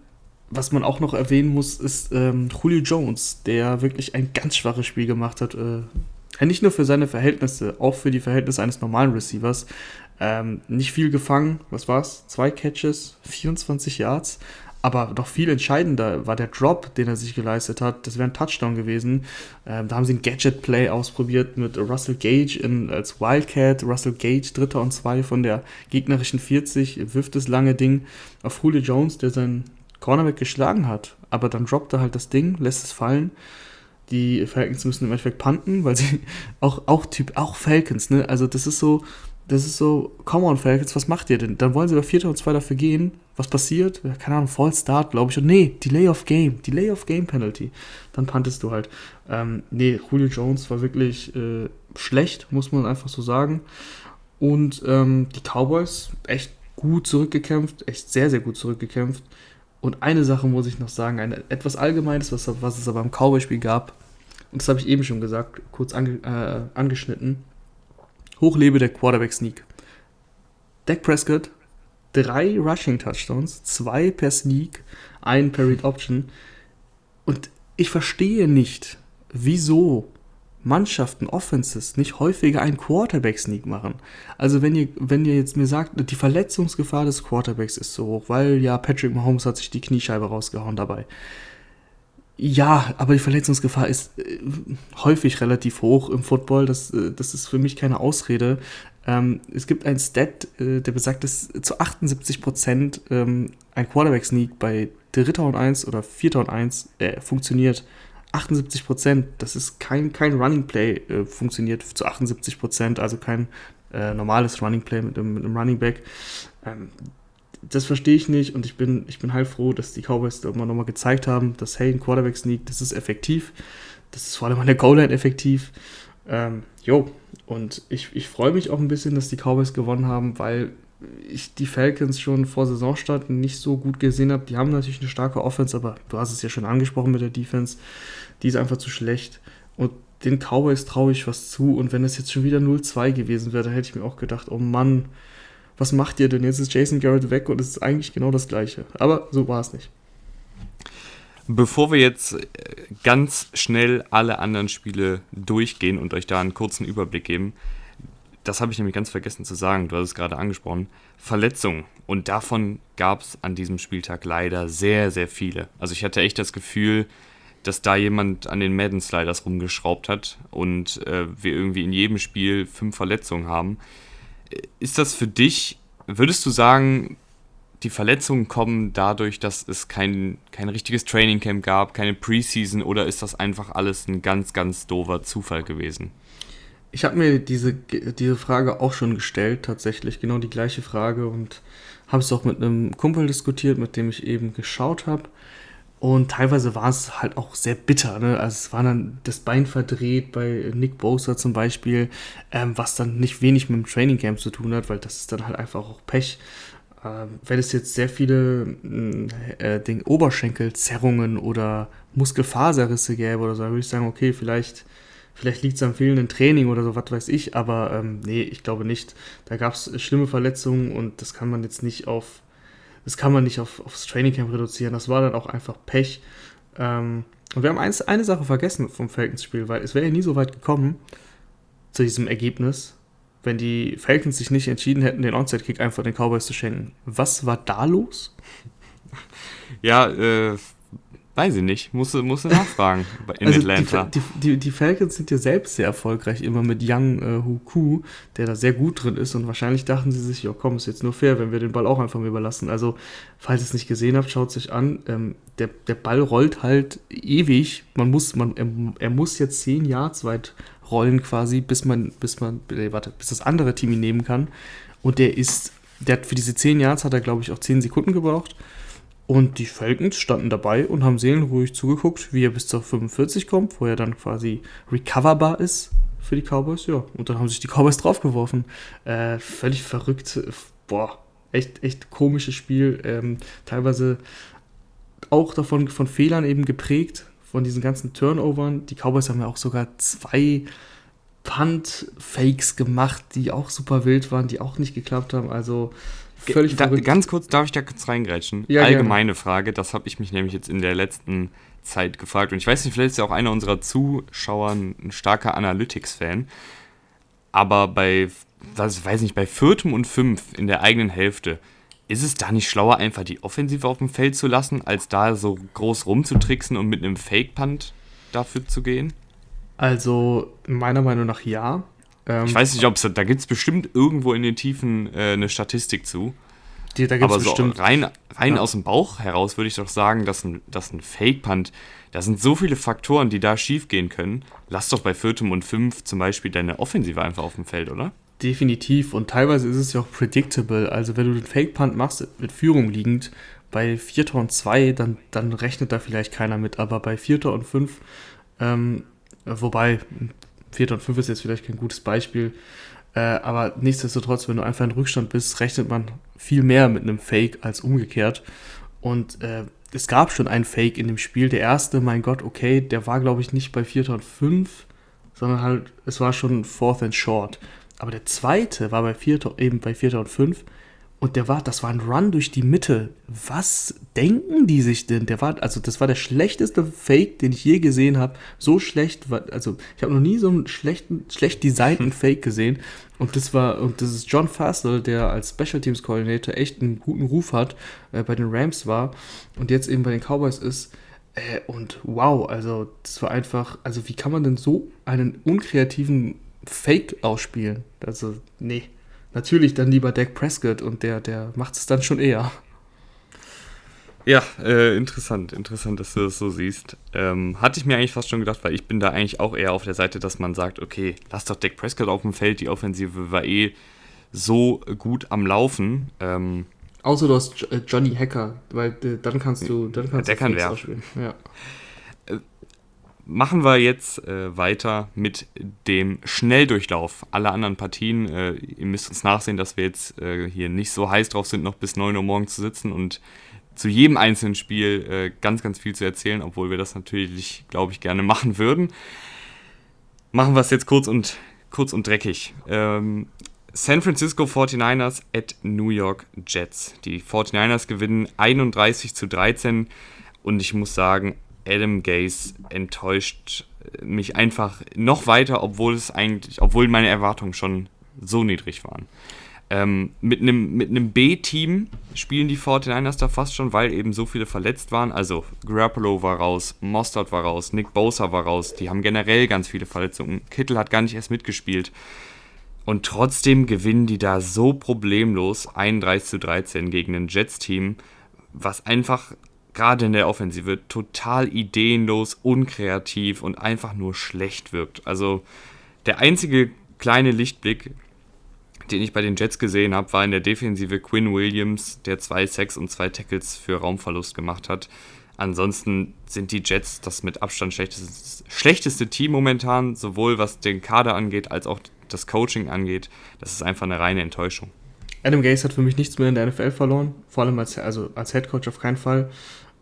[SPEAKER 2] was man auch noch erwähnen muss, ist ähm, Julio Jones, der wirklich ein ganz schwaches Spiel gemacht hat. Äh, nicht nur für seine Verhältnisse, auch für die Verhältnisse eines normalen Receivers. Ähm, nicht viel gefangen, was war's? Zwei Catches, 24 Yards. Aber doch viel entscheidender war der Drop, den er sich geleistet hat. Das wäre ein Touchdown gewesen. Ähm, da haben sie ein Gadget-Play ausprobiert mit Russell Gage in, als Wildcat. Russell Gage, Dritter und Zwei von der gegnerischen 40, wirft das lange Ding auf Julio Jones, der sein Cornerback geschlagen hat. Aber dann droppt er halt das Ding, lässt es fallen. Die Falcons müssen im Endeffekt punten, weil sie (laughs) auch, auch Typ, auch Falcons, ne? Also das ist so, das ist so, come on, Falcons, was macht ihr denn? Dann wollen sie bei 4. und 2 dafür gehen. Was passiert? Keine Ahnung, Fall Start, glaube ich. Und nee, Delay of Game. Delay of Game Penalty. Dann pantest du halt. Ähm, nee, Julio Jones war wirklich äh, schlecht, muss man einfach so sagen. Und ähm, die Cowboys echt gut zurückgekämpft, echt sehr, sehr gut zurückgekämpft. Und eine Sache muss ich noch sagen, ein etwas Allgemeines, was, was es aber im Cowboy-Spiel gab. Und das habe ich eben schon gesagt, kurz ange, äh, angeschnitten Hochlebe der Quarterback-Sneak. Dak Prescott, drei Rushing-Touchdowns, zwei per Sneak, ein per Read Option. Und ich verstehe nicht, wieso Mannschaften, Offenses nicht häufiger einen Quarterback-Sneak machen. Also wenn ihr, wenn ihr jetzt mir sagt, die Verletzungsgefahr des Quarterbacks ist so hoch, weil ja Patrick Mahomes hat sich die Kniescheibe rausgehauen dabei. Ja, aber die Verletzungsgefahr ist äh, häufig relativ hoch im Football. Das, äh, das ist für mich keine Ausrede. Ähm, es gibt ein Stat, äh, der besagt, dass zu 78 Prozent ähm, ein Quarterback-Sneak bei Dritter und 1 oder Vierter und 1 äh, funktioniert. 78 Prozent, das ist kein, kein Running Play äh, funktioniert zu 78 Prozent, also kein äh, normales Running Play mit einem, mit einem Running Back. Ähm, das verstehe ich nicht und ich bin, ich bin heilfroh, dass die Cowboys da immer nochmal gezeigt haben, dass hey, ein Quarterback Sneak, das ist effektiv. Das ist vor allem an der Goal-Line effektiv. Ähm, jo, und ich, ich freue mich auch ein bisschen, dass die Cowboys gewonnen haben, weil ich die Falcons schon vor Saisonstart nicht so gut gesehen habe. Die haben natürlich eine starke Offense, aber du hast es ja schon angesprochen mit der Defense. Die ist einfach zu schlecht. Und den Cowboys traue ich was zu. Und wenn es jetzt schon wieder 0-2 gewesen wäre, dann hätte ich mir auch gedacht, oh Mann, was macht ihr denn? Jetzt ist Jason Garrett weg und es ist eigentlich genau das Gleiche. Aber so war es nicht.
[SPEAKER 1] Bevor wir jetzt äh, ganz schnell alle anderen Spiele durchgehen und euch da einen kurzen Überblick geben, das habe ich nämlich ganz vergessen zu sagen, du hast es gerade angesprochen, Verletzungen. Und davon gab es an diesem Spieltag leider sehr, sehr viele. Also ich hatte echt das Gefühl, dass da jemand an den Madden Sliders rumgeschraubt hat und äh, wir irgendwie in jedem Spiel fünf Verletzungen haben ist das für dich, würdest du sagen, die Verletzungen kommen dadurch, dass es kein, kein richtiges Trainingcamp gab, keine Preseason oder ist das einfach alles ein ganz, ganz doofer Zufall gewesen?
[SPEAKER 2] Ich habe mir diese, diese Frage auch schon gestellt, tatsächlich, genau die gleiche Frage und habe es auch mit einem Kumpel diskutiert, mit dem ich eben geschaut habe. Und teilweise war es halt auch sehr bitter. Ne? Also es war dann das Bein verdreht bei Nick Bosa zum Beispiel, ähm, was dann nicht wenig mit dem Training Camp zu tun hat, weil das ist dann halt einfach auch Pech. Ähm, wenn es jetzt sehr viele äh, den Oberschenkelzerrungen oder Muskelfaserrisse gäbe oder so, würde ich sagen, okay, vielleicht, vielleicht liegt es am fehlenden Training oder so, was weiß ich. Aber ähm, nee, ich glaube nicht. Da gab es schlimme Verletzungen und das kann man jetzt nicht auf das kann man nicht auf, aufs Trainingcamp reduzieren. Das war dann auch einfach Pech. Ähm, und wir haben eins, eine Sache vergessen vom Falcons-Spiel, weil es wäre ja nie so weit gekommen zu diesem Ergebnis, wenn die Falcons sich nicht entschieden hätten, den Onside-Kick einfach den Cowboys zu schenken. Was war da los?
[SPEAKER 1] Ja, äh, Weiß ich nicht, musst du, musst du (laughs) nachfragen in
[SPEAKER 2] also Atlanta. Die, die, die, Falcons sind ja selbst sehr erfolgreich, immer mit Young äh, Huku, der da sehr gut drin ist und wahrscheinlich dachten sie sich, ja komm, ist jetzt nur fair, wenn wir den Ball auch einfach mal überlassen. Also, falls ihr es nicht gesehen habt, schaut es sich an. Ähm, der, der Ball rollt halt ewig. Man muss, man, er, er muss jetzt zehn Yards weit rollen quasi, bis man, bis man, äh, warte, bis das andere Team ihn nehmen kann. Und der ist, der hat für diese zehn Yards hat er, glaube ich, auch zehn Sekunden gebraucht. Und die Falcons standen dabei und haben seelenruhig zugeguckt, wie er bis zur 45 kommt, wo er dann quasi recoverbar ist für die Cowboys. Ja, und dann haben sich die Cowboys draufgeworfen. Äh, völlig verrückt. Boah, echt, echt komisches Spiel. Ähm, teilweise auch davon von Fehlern eben geprägt, von diesen ganzen Turnovern. Die Cowboys haben ja auch sogar zwei Punt-Fakes gemacht, die auch super wild waren, die auch nicht geklappt haben. Also
[SPEAKER 1] Völlig da, Ganz kurz, darf ich da kurz reingrätschen? Ja, Allgemeine gerne. Frage, das habe ich mich nämlich jetzt in der letzten Zeit gefragt. Und ich weiß nicht, vielleicht ist ja auch einer unserer Zuschauer ein starker Analytics-Fan. Aber bei, was weiß nicht, bei viertem und fünf in der eigenen Hälfte, ist es da nicht schlauer, einfach die Offensive auf dem Feld zu lassen, als da so groß rumzutricksen und mit einem Fake-Punt dafür zu gehen?
[SPEAKER 2] Also, meiner Meinung nach ja.
[SPEAKER 1] Ähm, ich weiß nicht, ob es da gibt es bestimmt irgendwo in den Tiefen äh, eine Statistik zu. Die, da gibt's Aber bestimmt. So rein, rein ja. aus dem Bauch heraus würde ich doch sagen, dass ein, dass ein Fake-Punt, da sind so viele Faktoren, die da schief gehen können. Lass doch bei viertem und fünf zum Beispiel deine Offensive einfach auf dem Feld, oder?
[SPEAKER 2] Definitiv und teilweise ist es ja auch predictable. Also wenn du den Fake Punt machst mit Führung liegend, bei 4. und 2, dann, dann rechnet da vielleicht keiner mit, aber bei 4. und 5, ähm, wobei 4. und 5 ist jetzt vielleicht kein gutes Beispiel, äh, aber nichtsdestotrotz, wenn du einfach in Rückstand bist, rechnet man viel mehr mit einem Fake als umgekehrt. Und äh, es gab schon einen Fake in dem Spiel. Der erste, mein Gott, okay, der war, glaube ich, nicht bei 4. und 5, sondern halt, es war schon Fourth and Short. Aber der zweite war bei 4. eben bei 4. und 5 und der war, das war ein Run durch die Mitte. Was denken die sich denn? Der war, also das war der schlechteste Fake, den ich je gesehen habe. So schlecht, war, also ich habe noch nie so einen schlechten, schlecht designten (laughs) Fake gesehen. Und das war, und das ist John Fassel, der als Special Teams Coordinator echt einen guten Ruf hat, äh, bei den Rams war und jetzt eben bei den Cowboys ist. Äh, und wow, also das war einfach, also wie kann man denn so einen unkreativen Fake ausspielen? Also, nee natürlich dann lieber Dak Prescott und der, der macht es dann schon eher.
[SPEAKER 1] Ja, äh, interessant, interessant, dass du das so siehst. Ähm, hatte ich mir eigentlich fast schon gedacht, weil ich bin da eigentlich auch eher auf der Seite, dass man sagt, okay, lass doch Dak Prescott auf dem Feld, die Offensive war eh so gut am Laufen. Ähm,
[SPEAKER 2] Außer du hast äh, Johnny Hacker, weil äh, dann kannst du, dann kannst
[SPEAKER 1] der
[SPEAKER 2] du
[SPEAKER 1] kann werfen. Ja machen wir jetzt äh, weiter mit dem Schnelldurchlauf aller anderen Partien. Äh, ihr müsst uns nachsehen, dass wir jetzt äh, hier nicht so heiß drauf sind, noch bis 9 Uhr morgens zu sitzen und zu jedem einzelnen Spiel äh, ganz, ganz viel zu erzählen, obwohl wir das natürlich, glaube ich, gerne machen würden. Machen wir es jetzt kurz und, kurz und dreckig. Ähm, San Francisco 49ers at New York Jets. Die 49ers gewinnen 31 zu 13 und ich muss sagen, Adam Gaze enttäuscht mich einfach noch weiter, obwohl es eigentlich, obwohl meine Erwartungen schon so niedrig waren. Ähm, mit einem mit B-Team spielen die 49ers da fast schon, weil eben so viele verletzt waren. Also Garoppolo war raus, Mostert war raus, Nick Bosa war raus. Die haben generell ganz viele Verletzungen. Kittel hat gar nicht erst mitgespielt. Und trotzdem gewinnen die da so problemlos 31 zu 13 gegen ein Jets-Team, was einfach gerade in der Offensive total ideenlos, unkreativ und einfach nur schlecht wirkt. Also der einzige kleine Lichtblick, den ich bei den Jets gesehen habe, war in der Defensive Quinn Williams, der zwei Sacks und zwei Tackles für Raumverlust gemacht hat. Ansonsten sind die Jets das mit Abstand schlechteste, schlechteste Team momentan, sowohl was den Kader angeht, als auch das Coaching angeht. Das ist einfach eine reine Enttäuschung.
[SPEAKER 2] Adam Gase hat für mich nichts mehr in der NFL verloren, vor allem als, also als Head Coach auf keinen Fall.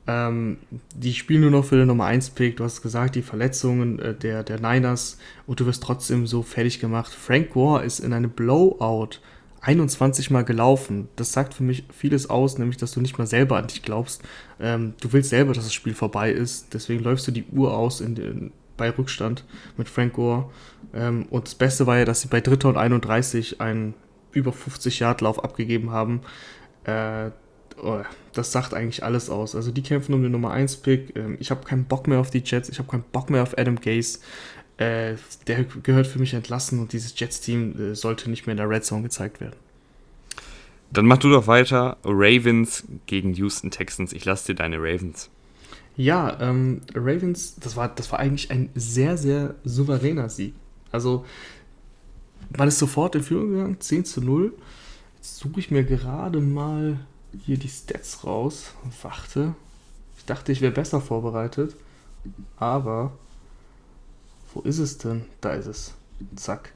[SPEAKER 2] Ähm, die spielen nur noch für den Nummer 1 Pick. Du hast gesagt, die Verletzungen äh, der, der Niners und du wirst trotzdem so fertig gemacht. Frank Gore ist in einem Blowout 21 Mal gelaufen. Das sagt für mich vieles aus, nämlich dass du nicht mal selber an dich glaubst. Ähm, du willst selber, dass das Spiel vorbei ist. Deswegen läufst du die Uhr aus in den, bei Rückstand mit Frank Gore. Ähm, und das Beste war ja, dass sie bei Dritter und 31 einen über 50 Yard Lauf abgegeben haben. Äh, oh, das sagt eigentlich alles aus. Also die kämpfen um den Nummer 1 Pick. Ähm, ich habe keinen Bock mehr auf die Jets. Ich habe keinen Bock mehr auf Adam Gase. Äh, der gehört für mich entlassen und dieses Jets-Team äh, sollte nicht mehr in der Red Zone gezeigt werden.
[SPEAKER 1] Dann mach du doch weiter. Ravens gegen Houston Texans. Ich lasse dir deine Ravens.
[SPEAKER 2] Ja, ähm, Ravens, das war, das war eigentlich ein sehr, sehr souveräner Sieg. Also man ist sofort in Führung gegangen, 10 zu 0. Jetzt suche ich mir gerade mal hier die Stats raus und warte. Ich dachte, ich wäre besser vorbereitet. Aber wo ist es denn? Da ist es. Zack.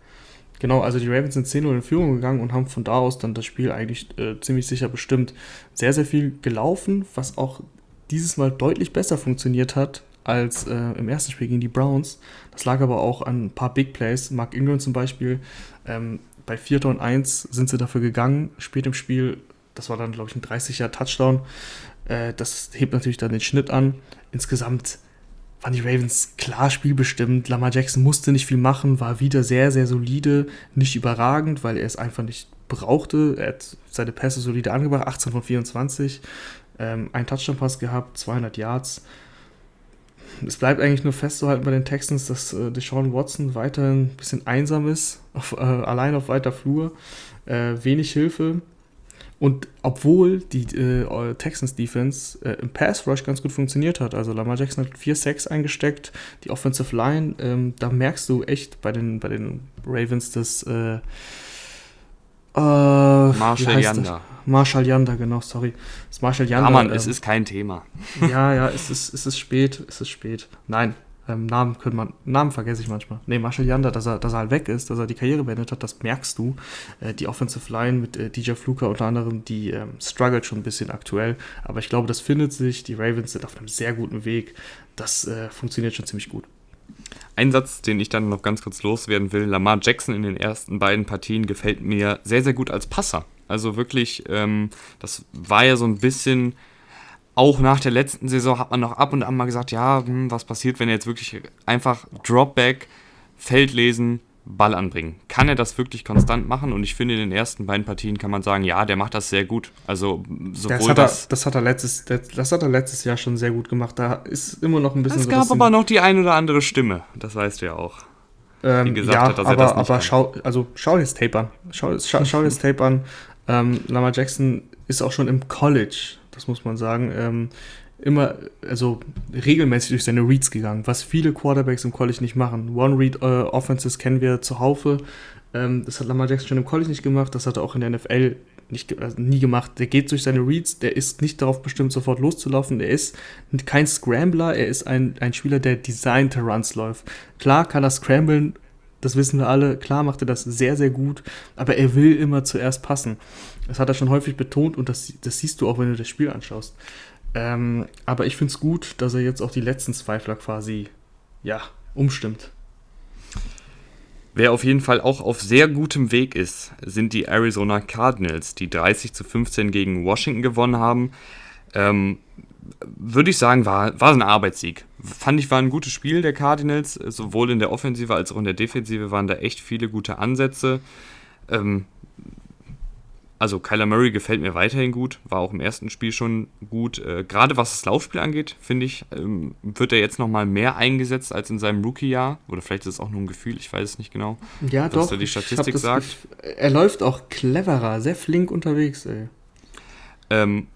[SPEAKER 2] Genau, also die Ravens sind 10-0 in Führung gegangen und haben von da aus dann das Spiel eigentlich äh, ziemlich sicher bestimmt. Sehr, sehr viel gelaufen, was auch dieses Mal deutlich besser funktioniert hat als äh, im ersten Spiel gegen die Browns. Das lag aber auch an ein paar Big Plays. Mark Ingram zum Beispiel, ähm, bei 4. und 1 sind sie dafür gegangen, spät im Spiel. Das war dann, glaube ich, ein 30er Touchdown. Äh, das hebt natürlich dann den Schnitt an. Insgesamt waren die Ravens klar spielbestimmt. Lamar Jackson musste nicht viel machen, war wieder sehr, sehr solide, nicht überragend, weil er es einfach nicht brauchte. Er hat seine Pässe solide angebracht, 18 von 24, ähm, ein Touchdown-Pass gehabt, 200 Yards es bleibt eigentlich nur festzuhalten bei den Texans, dass äh, Deshaun Watson weiterhin ein bisschen einsam ist, auf, äh, allein auf weiter Flur, äh, wenig Hilfe. Und obwohl die äh, Texans Defense äh, im Pass Rush ganz gut funktioniert hat, also Lamar Jackson hat 4 Sacks eingesteckt, die Offensive Line, ähm, da merkst du echt bei den, bei den Ravens, dass, äh, Marshall Yanda. Marshall Yanda, genau, sorry.
[SPEAKER 1] Das Marshall Yanda. Ja, Mann, ähm, es ist kein Thema.
[SPEAKER 2] Ja, ja, es ist, es ist spät, es ist spät. Nein, ähm, Namen könnte man, Namen vergesse ich manchmal. Nee, Marshall Yanda, dass er, dass er halt weg ist, dass er die Karriere beendet hat, das merkst du. Äh, die Offensive Line mit äh, DJ Fluker unter anderem, die ähm, struggelt schon ein bisschen aktuell. Aber ich glaube, das findet sich. Die Ravens sind auf einem sehr guten Weg. Das äh, funktioniert schon ziemlich gut.
[SPEAKER 1] Ein Satz, den ich dann noch ganz kurz loswerden will: Lamar Jackson in den ersten beiden Partien gefällt mir sehr, sehr gut als Passer. Also wirklich, ähm, das war ja so ein bisschen auch nach der letzten Saison hat man noch ab und an mal gesagt, ja, hm, was passiert, wenn er jetzt wirklich einfach Dropback, Feld lesen, Ball anbringen. Kann er das wirklich konstant machen? Und ich finde, in den ersten beiden Partien kann man sagen, ja, der macht das sehr gut. Also
[SPEAKER 2] sowohl das hat er, das, das hat er letztes, das, das, hat er letztes Jahr schon sehr gut gemacht. Da ist immer noch ein bisschen.
[SPEAKER 1] Es so gab aber noch die ein oder andere Stimme. Das weißt du ja auch.
[SPEAKER 2] Ähm, die gesagt ja, hat, dass aber, er das nicht aber schau, also schau das Tape an. Schau, schau, schau das Tape an. Ähm, Lama Jackson ist auch schon im College das muss man sagen, ähm, immer, also regelmäßig durch seine Reads gegangen, was viele Quarterbacks im College nicht machen. One-Read-Offenses äh, kennen wir zuhaufe. Ähm, das hat Lamar Jackson schon im College nicht gemacht, das hat er auch in der NFL nicht, also nie gemacht. Der geht durch seine Reads, der ist nicht darauf bestimmt, sofort loszulaufen. Er ist kein Scrambler, er ist ein, ein Spieler, der designte Runs läuft. Klar kann er scramblen, das wissen wir alle. Klar macht er das sehr, sehr gut, aber er will immer zuerst passen. Das hat er schon häufig betont und das, das siehst du auch, wenn du das Spiel anschaust. Ähm, aber ich finde es gut, dass er jetzt auch die letzten Zweifler quasi, ja, umstimmt.
[SPEAKER 1] Wer auf jeden Fall auch auf sehr gutem Weg ist, sind die Arizona Cardinals, die 30 zu 15 gegen Washington gewonnen haben. Ähm, würde ich sagen, war, war ein Arbeitssieg. Fand ich, war ein gutes Spiel der Cardinals. Sowohl in der Offensive als auch in der Defensive waren da echt viele gute Ansätze. Ähm, also Kyler Murray gefällt mir weiterhin gut, war auch im ersten Spiel schon gut. Äh, Gerade was das Laufspiel angeht, finde ich, ähm, wird er jetzt nochmal mehr eingesetzt als in seinem Rookie-Jahr. Oder vielleicht ist es auch nur ein Gefühl, ich weiß es nicht genau.
[SPEAKER 2] Ja, doch. Er die Statistik sagt. Er läuft auch cleverer, sehr flink unterwegs, ey.
[SPEAKER 1] Ähm,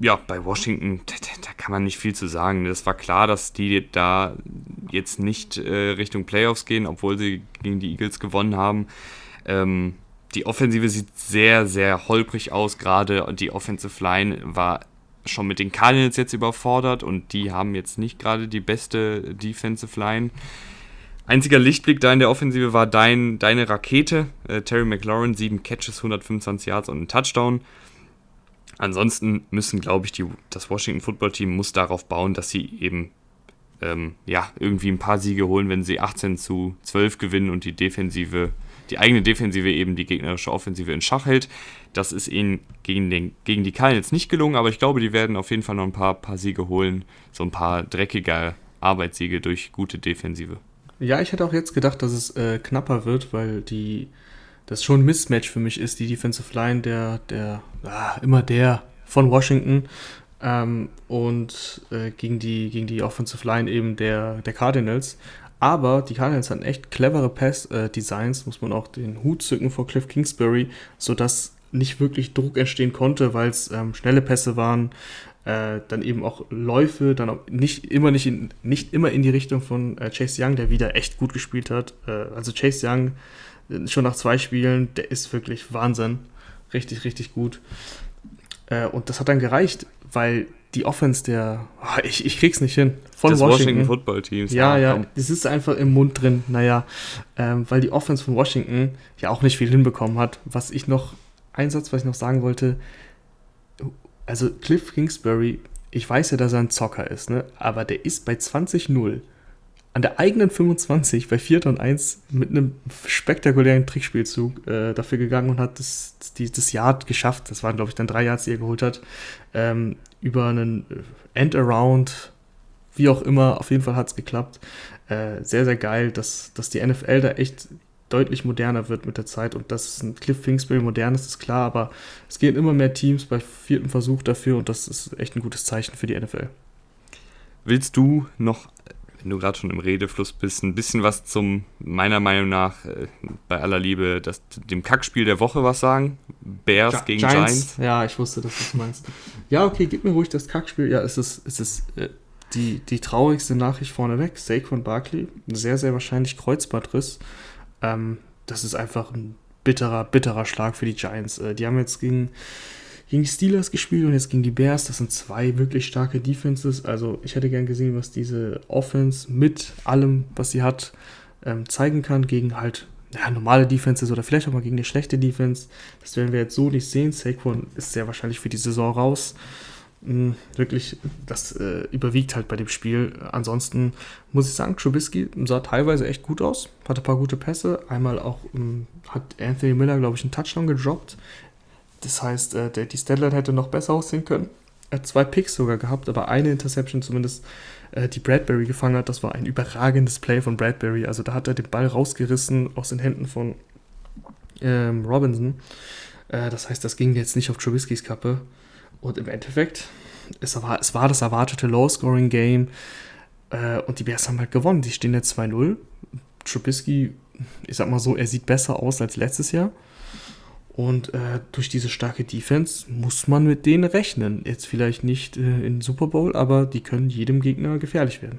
[SPEAKER 1] ja, bei Washington, da, da, kann man nicht viel zu sagen. Es war klar, dass die da jetzt nicht äh, Richtung Playoffs gehen, obwohl sie gegen die Eagles gewonnen haben. Ähm, die Offensive sieht sehr, sehr holprig aus. Gerade die Offensive Line war schon mit den Cardinals jetzt überfordert und die haben jetzt nicht gerade die beste Defensive Line. Einziger Lichtblick da in der Offensive war dein, deine Rakete, äh, Terry McLaurin, sieben Catches, 125 Yards und ein Touchdown. Ansonsten müssen, glaube ich, die, das Washington Football Team muss darauf bauen, dass sie eben ähm, ja, irgendwie ein paar Siege holen, wenn sie 18 zu 12 gewinnen und die Defensive die eigene Defensive eben die gegnerische Offensive in Schach hält. Das ist ihnen gegen, den, gegen die Cardinals nicht gelungen, aber ich glaube, die werden auf jeden Fall noch ein paar, paar Siege holen. So ein paar dreckige Arbeitssiege durch gute Defensive.
[SPEAKER 2] Ja, ich hätte auch jetzt gedacht, dass es äh, knapper wird, weil die das schon ein Mismatch für mich ist, die Defensive Line, der, der, ah, immer der von Washington ähm, und äh, gegen, die, gegen die Offensive Line eben der, der Cardinals. Aber die Cardinals hatten echt clevere Pass-Designs, muss man auch den Hut zücken vor Cliff Kingsbury, sodass nicht wirklich Druck entstehen konnte, weil es ähm, schnelle Pässe waren, äh, dann eben auch Läufe, dann auch nicht immer nicht, in, nicht immer in die Richtung von äh, Chase Young, der wieder echt gut gespielt hat. Äh, also Chase Young äh, schon nach zwei Spielen, der ist wirklich Wahnsinn, richtig richtig gut. Äh, und das hat dann gereicht, weil die Offense der, oh, ich, ich krieg's nicht hin,
[SPEAKER 1] von Washington. Washington Football Teams.
[SPEAKER 2] Ja, ja, ja, das ist einfach im Mund drin, naja, ähm, weil die Offense von Washington ja auch nicht viel hinbekommen hat. Was ich noch, ein Satz, was ich noch sagen wollte, also Cliff Kingsbury, ich weiß ja, dass er ein Zocker ist, ne? aber der ist bei 20-0 an der eigenen 25 bei 4 und 1 mit einem spektakulären Trickspielzug äh, dafür gegangen und hat das, das, das Yard geschafft. Das waren, glaube ich, dann drei Yards, die er geholt hat. Ähm, über einen äh, End-Around, wie auch immer, auf jeden Fall hat es geklappt. Äh, sehr, sehr geil, dass, dass die NFL da echt deutlich moderner wird mit der Zeit und dass ein Cliff Kingsbury modern ist, ist klar, aber es gehen immer mehr Teams bei vierten Versuch dafür und das ist echt ein gutes Zeichen für die NFL.
[SPEAKER 1] Willst du noch wenn du gerade schon im Redefluss bist, ein bisschen was zum, meiner Meinung nach, äh, bei aller Liebe, das, dem Kackspiel der Woche was sagen? Bears Gi gegen Giants. Giants.
[SPEAKER 2] Ja, ich wusste, dass du das meinst. ja, okay, gib mir ruhig das Kackspiel. Ja, es ist, es ist äh, die, die traurigste Nachricht vorneweg. Saquon Barkley, sehr, sehr wahrscheinlich Kreuzbandriss. Ähm, das ist einfach ein bitterer, bitterer Schlag für die Giants. Äh, die haben jetzt gegen, gegen die Steelers gespielt und jetzt gegen die Bears. Das sind zwei wirklich starke Defenses. Also ich hätte gern gesehen, was diese Offense mit allem, was sie hat, ähm, zeigen kann gegen halt ja, normale Defenses oder vielleicht auch mal gegen eine schlechte Defense. Das werden wir jetzt so nicht sehen. Saquon ist sehr wahrscheinlich für die Saison raus. Mhm, wirklich, das äh, überwiegt halt bei dem Spiel. Ansonsten muss ich sagen, Trubisky sah teilweise echt gut aus, hatte ein paar gute Pässe. Einmal auch ähm, hat Anthony Miller, glaube ich, einen Touchdown gedroppt. Das heißt, äh, die Statline hätte noch besser aussehen können. Er hat zwei Picks sogar gehabt, aber eine Interception zumindest, äh, die Bradbury gefangen hat. Das war ein überragendes Play von Bradbury. Also da hat er den Ball rausgerissen aus den Händen von ähm, Robinson. Äh, das heißt, das ging jetzt nicht auf Trubiskys Kappe. Und im Endeffekt, es war, es war das erwartete Low-Scoring-Game äh, und die Bears haben halt gewonnen. Die stehen jetzt 2-0. Trubisky, ich sag mal so, er sieht besser aus als letztes Jahr. Und äh, durch diese starke Defense muss man mit denen rechnen. Jetzt vielleicht nicht äh, in Super Bowl, aber die können jedem Gegner gefährlich werden.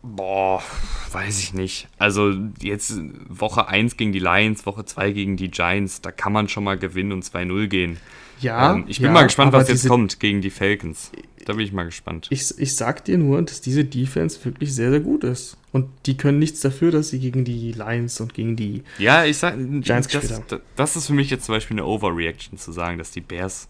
[SPEAKER 1] Boah, weiß ich nicht. Also jetzt Woche 1 gegen die Lions, Woche 2 gegen die Giants, da kann man schon mal gewinnen und 2-0 gehen.
[SPEAKER 2] Ja.
[SPEAKER 1] Ähm, ich bin
[SPEAKER 2] ja,
[SPEAKER 1] mal gespannt, was jetzt kommt gegen die Falcons. Da bin ich mal gespannt.
[SPEAKER 2] Ich, ich sag dir nur, dass diese Defense wirklich sehr, sehr gut ist. Und die können nichts dafür, dass sie gegen die Lions und gegen die
[SPEAKER 1] ja, ich sag,
[SPEAKER 2] Giants
[SPEAKER 1] das,
[SPEAKER 2] gespielt haben.
[SPEAKER 1] Das ist für mich jetzt zum Beispiel eine Overreaction zu sagen, dass die Bears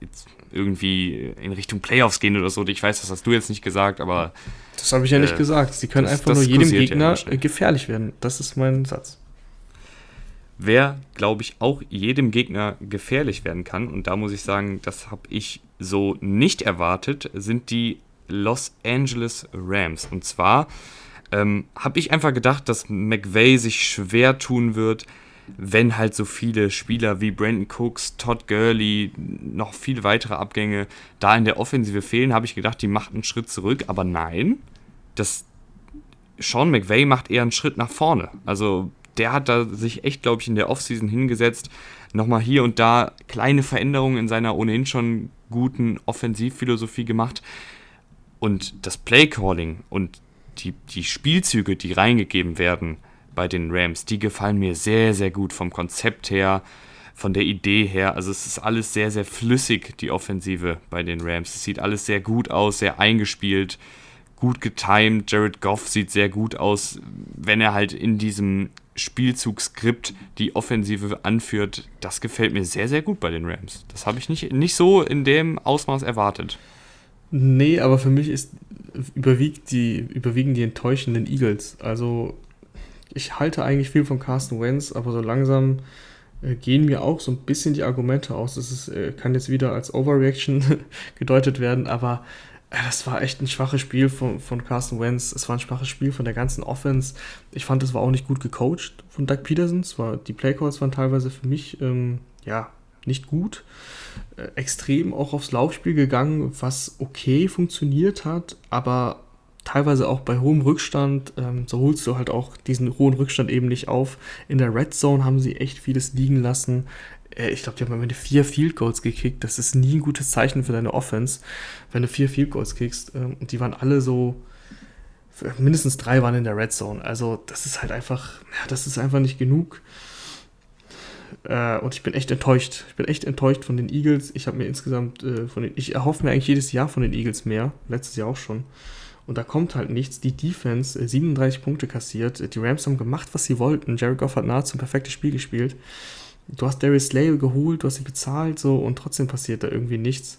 [SPEAKER 1] jetzt irgendwie in Richtung Playoffs gehen oder so. Ich weiß, das hast du jetzt nicht gesagt, aber.
[SPEAKER 2] Das habe ich ja nicht
[SPEAKER 1] äh,
[SPEAKER 2] gesagt. Sie können
[SPEAKER 1] das-
[SPEAKER 2] einfach
[SPEAKER 1] das
[SPEAKER 2] nur jedem
[SPEAKER 1] ja
[SPEAKER 2] Gegner äh, gefährlich werden. Das ist mein Satz.
[SPEAKER 1] Wer, glaube ich, auch jedem Gegner gefährlich werden kann, und da muss ich sagen, das habe ich so nicht erwartet, sind die Los Angeles Rams. Und zwar ähm, habe ich einfach gedacht, dass McVay sich schwer tun wird, wenn halt so viele Spieler wie Brandon Cooks, Todd Gurley, noch viele weitere Abgänge da in der Offensive fehlen, habe ich gedacht, die macht einen Schritt zurück. Aber nein, das Sean McVay macht eher einen Schritt nach vorne. Also der hat da sich echt, glaube ich, in der Offseason hingesetzt, nochmal hier und da kleine Veränderungen in seiner ohnehin schon guten Offensivphilosophie gemacht. Und das Playcalling und die, die Spielzüge, die reingegeben werden bei den Rams, die gefallen mir sehr, sehr gut vom Konzept her, von der Idee her. Also es ist alles sehr, sehr flüssig, die Offensive bei den Rams. Es sieht alles sehr gut aus, sehr eingespielt, gut getimed. Jared Goff sieht sehr gut aus, wenn er halt in diesem Spielzugskript die Offensive anführt. Das gefällt mir sehr, sehr gut bei den Rams. Das habe ich nicht, nicht so in dem Ausmaß erwartet.
[SPEAKER 2] Nee, aber für mich ist überwiegt die, überwiegen die enttäuschenden Eagles. Also ich halte eigentlich viel von Carsten Wentz, aber so langsam äh, gehen mir auch so ein bisschen die Argumente aus. Das ist, äh, kann jetzt wieder als Overreaction (laughs) gedeutet werden, aber das war echt ein schwaches Spiel von, von Carsten Wentz. Es war ein schwaches Spiel von der ganzen Offense. Ich fand, es war auch nicht gut gecoacht von Doug Peterson. War, die Playcalls waren teilweise für mich ähm, ja, nicht gut. Äh, extrem auch aufs Laufspiel gegangen, was okay funktioniert hat, aber teilweise auch bei hohem Rückstand, ähm, so holst du halt auch diesen hohen Rückstand eben nicht auf. In der Red Zone haben sie echt vieles liegen lassen. Äh, ich glaube, die haben am Ende vier Field Goals gekickt. Das ist nie ein gutes Zeichen für deine Offense, wenn du vier Field Goals kickst. Ähm, und die waren alle so, mindestens drei waren in der Red Zone. Also das ist halt einfach, ja, das ist einfach nicht genug. Äh, und ich bin echt enttäuscht. Ich bin echt enttäuscht von den Eagles. Ich habe mir insgesamt äh, von den, ich erhoffe mir eigentlich jedes Jahr von den Eagles mehr. Letztes Jahr auch schon. Und da kommt halt nichts. Die Defense, äh, 37 Punkte kassiert. Die Rams haben gemacht, was sie wollten. Jared Goff hat nahezu ein perfektes Spiel gespielt. Du hast Darius Slay geholt, du hast sie bezahlt, so und trotzdem passiert da irgendwie nichts.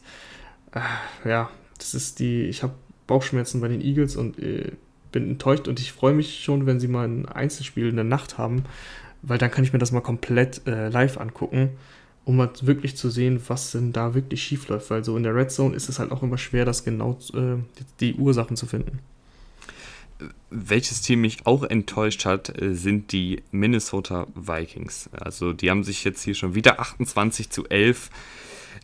[SPEAKER 2] Äh, ja, das ist die. Ich habe Bauchschmerzen bei den Eagles und äh, bin enttäuscht und ich freue mich schon, wenn sie mal ein Einzelspiel in der Nacht haben, weil dann kann ich mir das mal komplett äh, live angucken, um mal wirklich zu sehen, was denn da wirklich schief läuft. Weil so in der Red Zone ist es halt auch immer schwer, das genau äh, die Ursachen zu finden.
[SPEAKER 1] Welches Team mich auch enttäuscht hat, äh, sind die Minnesota Vikings. Also die haben sich jetzt hier schon wieder 28 zu 11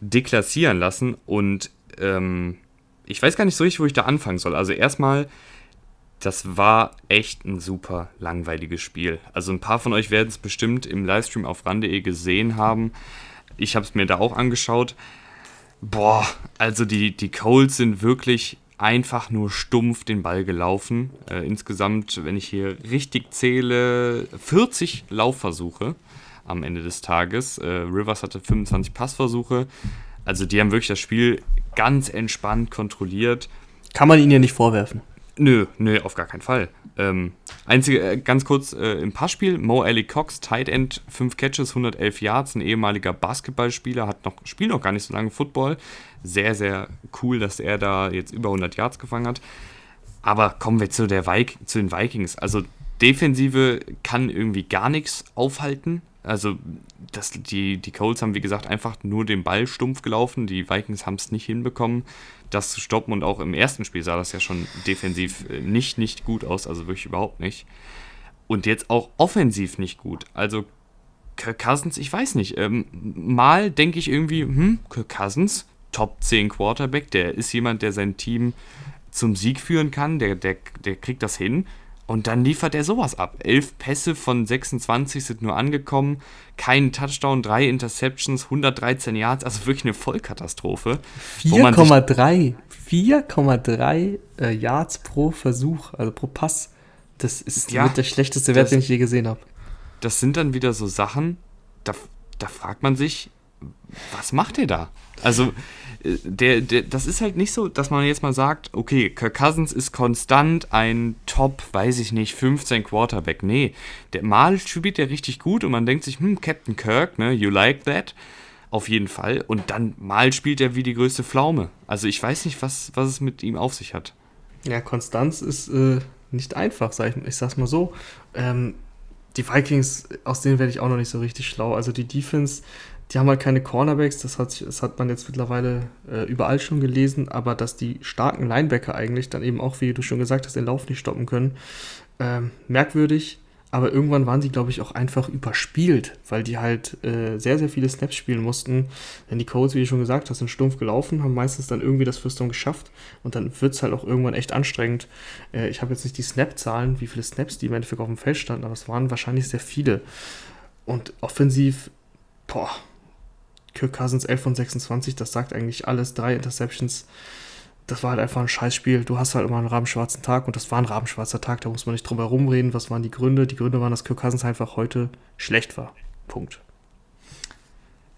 [SPEAKER 1] deklassieren lassen und ähm, ich weiß gar nicht so richtig, wo ich da anfangen soll. Also erstmal, das war echt ein super langweiliges Spiel. Also ein paar von euch werden es bestimmt im Livestream auf ran.de gesehen haben. Ich habe es mir da auch angeschaut. Boah, also die, die Colts sind wirklich einfach nur stumpf den Ball gelaufen. Äh, insgesamt, wenn ich hier richtig zähle, 40 Laufversuche am Ende des Tages. Äh, Rivers hatte 25 Passversuche. Also die haben wirklich das Spiel ganz entspannt kontrolliert.
[SPEAKER 2] Kann man ihnen ja nicht vorwerfen.
[SPEAKER 1] Nö, nö, auf gar keinen Fall. Ähm, einzige, äh, ganz kurz äh, im Passspiel, Mo Ali Cox, Tight End, 5 Catches, 111 Yards, ein ehemaliger Basketballspieler, hat noch, spielt noch gar nicht so lange Football. Sehr, sehr cool, dass er da jetzt über 100 Yards gefangen hat. Aber kommen wir zu, der Vi zu den Vikings. Also Defensive kann irgendwie gar nichts aufhalten. Also das, die, die Colts haben, wie gesagt, einfach nur den Ball stumpf gelaufen. Die Vikings haben es nicht hinbekommen, das zu stoppen. Und auch im ersten Spiel sah das ja schon defensiv äh, nicht, nicht gut aus. Also wirklich überhaupt nicht. Und jetzt auch offensiv nicht gut. Also Kirk Cousins, ich weiß nicht. Ähm, mal denke ich irgendwie, hm, Kirk Cousins, Top 10 Quarterback, der ist jemand, der sein Team zum Sieg führen kann, der, der, der kriegt das hin. Und dann liefert er sowas ab. Elf Pässe von 26 sind nur angekommen, kein Touchdown, drei Interceptions, 113 Yards, also wirklich eine Vollkatastrophe.
[SPEAKER 2] 4,3 4,3 äh, Yards pro Versuch, also pro Pass. Das ist ja, der schlechteste Wert, das, den ich je gesehen habe.
[SPEAKER 1] Das sind dann wieder so Sachen, da, da fragt man sich, was macht er da? Also, der, der, das ist halt nicht so, dass man jetzt mal sagt, okay, Kirk Cousins ist konstant ein Top, weiß ich nicht, 15 Quarterback. Nee, der mal spielt der richtig gut und man denkt sich, hm, Captain Kirk, ne, you like that? Auf jeden Fall. Und dann mal spielt er wie die größte Pflaume. Also ich weiß nicht, was, was es mit ihm auf sich hat.
[SPEAKER 2] Ja, Konstanz ist äh, nicht einfach, sag ich, ich sag's mal so. Ähm, die Vikings, aus denen werde ich auch noch nicht so richtig schlau. Also die Defense die haben halt keine Cornerbacks, das hat, das hat man jetzt mittlerweile äh, überall schon gelesen, aber dass die starken Linebacker eigentlich dann eben auch, wie du schon gesagt hast, den Lauf nicht stoppen können, ähm, merkwürdig. Aber irgendwann waren sie, glaube ich, auch einfach überspielt, weil die halt äh, sehr, sehr viele Snaps spielen mussten. Denn die Codes, wie du schon gesagt hast, sind stumpf gelaufen, haben meistens dann irgendwie das First Down geschafft und dann wird es halt auch irgendwann echt anstrengend. Äh, ich habe jetzt nicht die Snap-Zahlen, wie viele Snaps die im Endeffekt auf dem Feld standen, aber es waren wahrscheinlich sehr viele. Und offensiv, boah, Kirk Cousins 11 von 26, das sagt eigentlich alles. Drei Interceptions. Das war halt einfach ein Scheißspiel. Du hast halt immer einen rabenschwarzen Tag und das war ein rabenschwarzer Tag. Da muss man nicht drum herum reden. Was waren die Gründe? Die Gründe waren, dass Kirk Cousins einfach heute schlecht war. Punkt.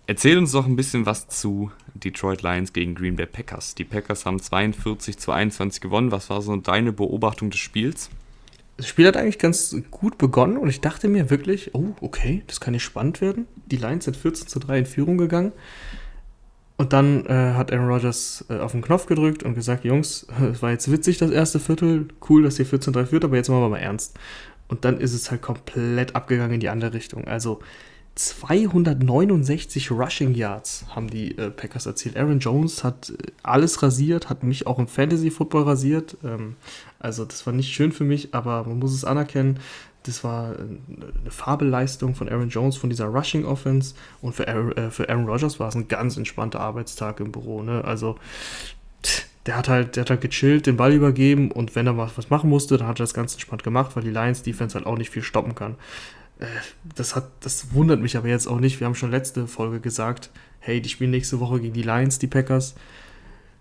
[SPEAKER 1] Erzähl uns doch ein bisschen was zu Detroit Lions gegen Green Bay Packers. Die Packers haben 42 zu 21 gewonnen. Was war so deine Beobachtung des Spiels?
[SPEAKER 2] Das Spiel hat eigentlich ganz gut begonnen und ich dachte mir wirklich, oh, okay, das kann nicht spannend werden. Die Lions sind 14 zu 3 in Führung gegangen. Und dann äh, hat Aaron Rodgers äh, auf den Knopf gedrückt und gesagt, Jungs, (laughs) es war jetzt witzig das erste Viertel, cool, dass ihr 14 zu 3 führt, aber jetzt machen wir mal ernst. Und dann ist es halt komplett abgegangen in die andere Richtung. Also 269 Rushing Yards haben die äh, Packers erzielt. Aaron Jones hat äh, alles rasiert, hat mich auch im Fantasy Football rasiert. Ähm, also das war nicht schön für mich, aber man muss es anerkennen. Das war äh, eine Fabelleistung von Aaron Jones von dieser Rushing Offense und für Aaron, äh, für Aaron Rodgers war es ein ganz entspannter Arbeitstag im Büro. Ne? Also der hat halt, der hat halt gechillt, den Ball übergeben und wenn er was machen musste, dann hat er das ganz entspannt gemacht, weil die Lions Defense halt auch nicht viel stoppen kann. Äh, das, hat, das wundert mich aber jetzt auch nicht. Wir haben schon letzte Folge gesagt, hey, die spielen nächste Woche gegen die Lions, die Packers.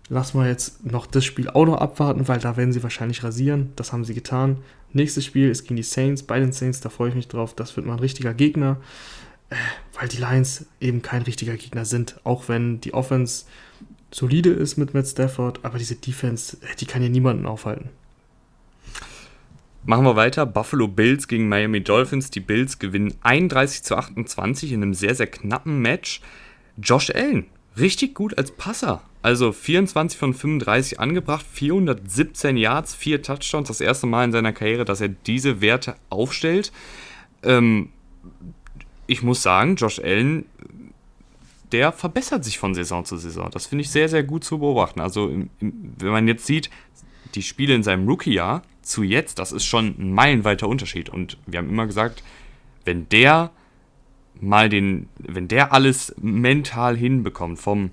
[SPEAKER 2] Lass mal jetzt noch das Spiel auch noch abwarten, weil da werden sie wahrscheinlich rasieren. Das haben sie getan. Nächstes Spiel ist gegen die Saints. Bei den Saints, da freue ich mich drauf. Das wird mal ein richtiger Gegner, äh, weil die Lions eben kein richtiger Gegner sind. Auch wenn die Offense solide ist mit Matt Stafford, aber diese Defense, äh, die kann hier niemanden aufhalten.
[SPEAKER 1] Machen wir weiter. Buffalo Bills gegen Miami Dolphins. Die Bills gewinnen 31 zu 28 in einem sehr, sehr knappen Match. Josh Allen, richtig gut als Passer. Also 24 von 35 angebracht, 417 Yards, 4 Touchdowns. Das erste Mal in seiner Karriere, dass er diese Werte aufstellt. Ähm, ich muss sagen, Josh Allen, der verbessert sich von Saison zu Saison. Das finde ich sehr, sehr gut zu beobachten. Also, wenn man jetzt sieht, die Spiele in seinem Rookie-Jahr, zu jetzt, das ist schon ein meilenweiter Unterschied. Und wir haben immer gesagt, wenn der mal den, wenn der alles mental hinbekommt, vom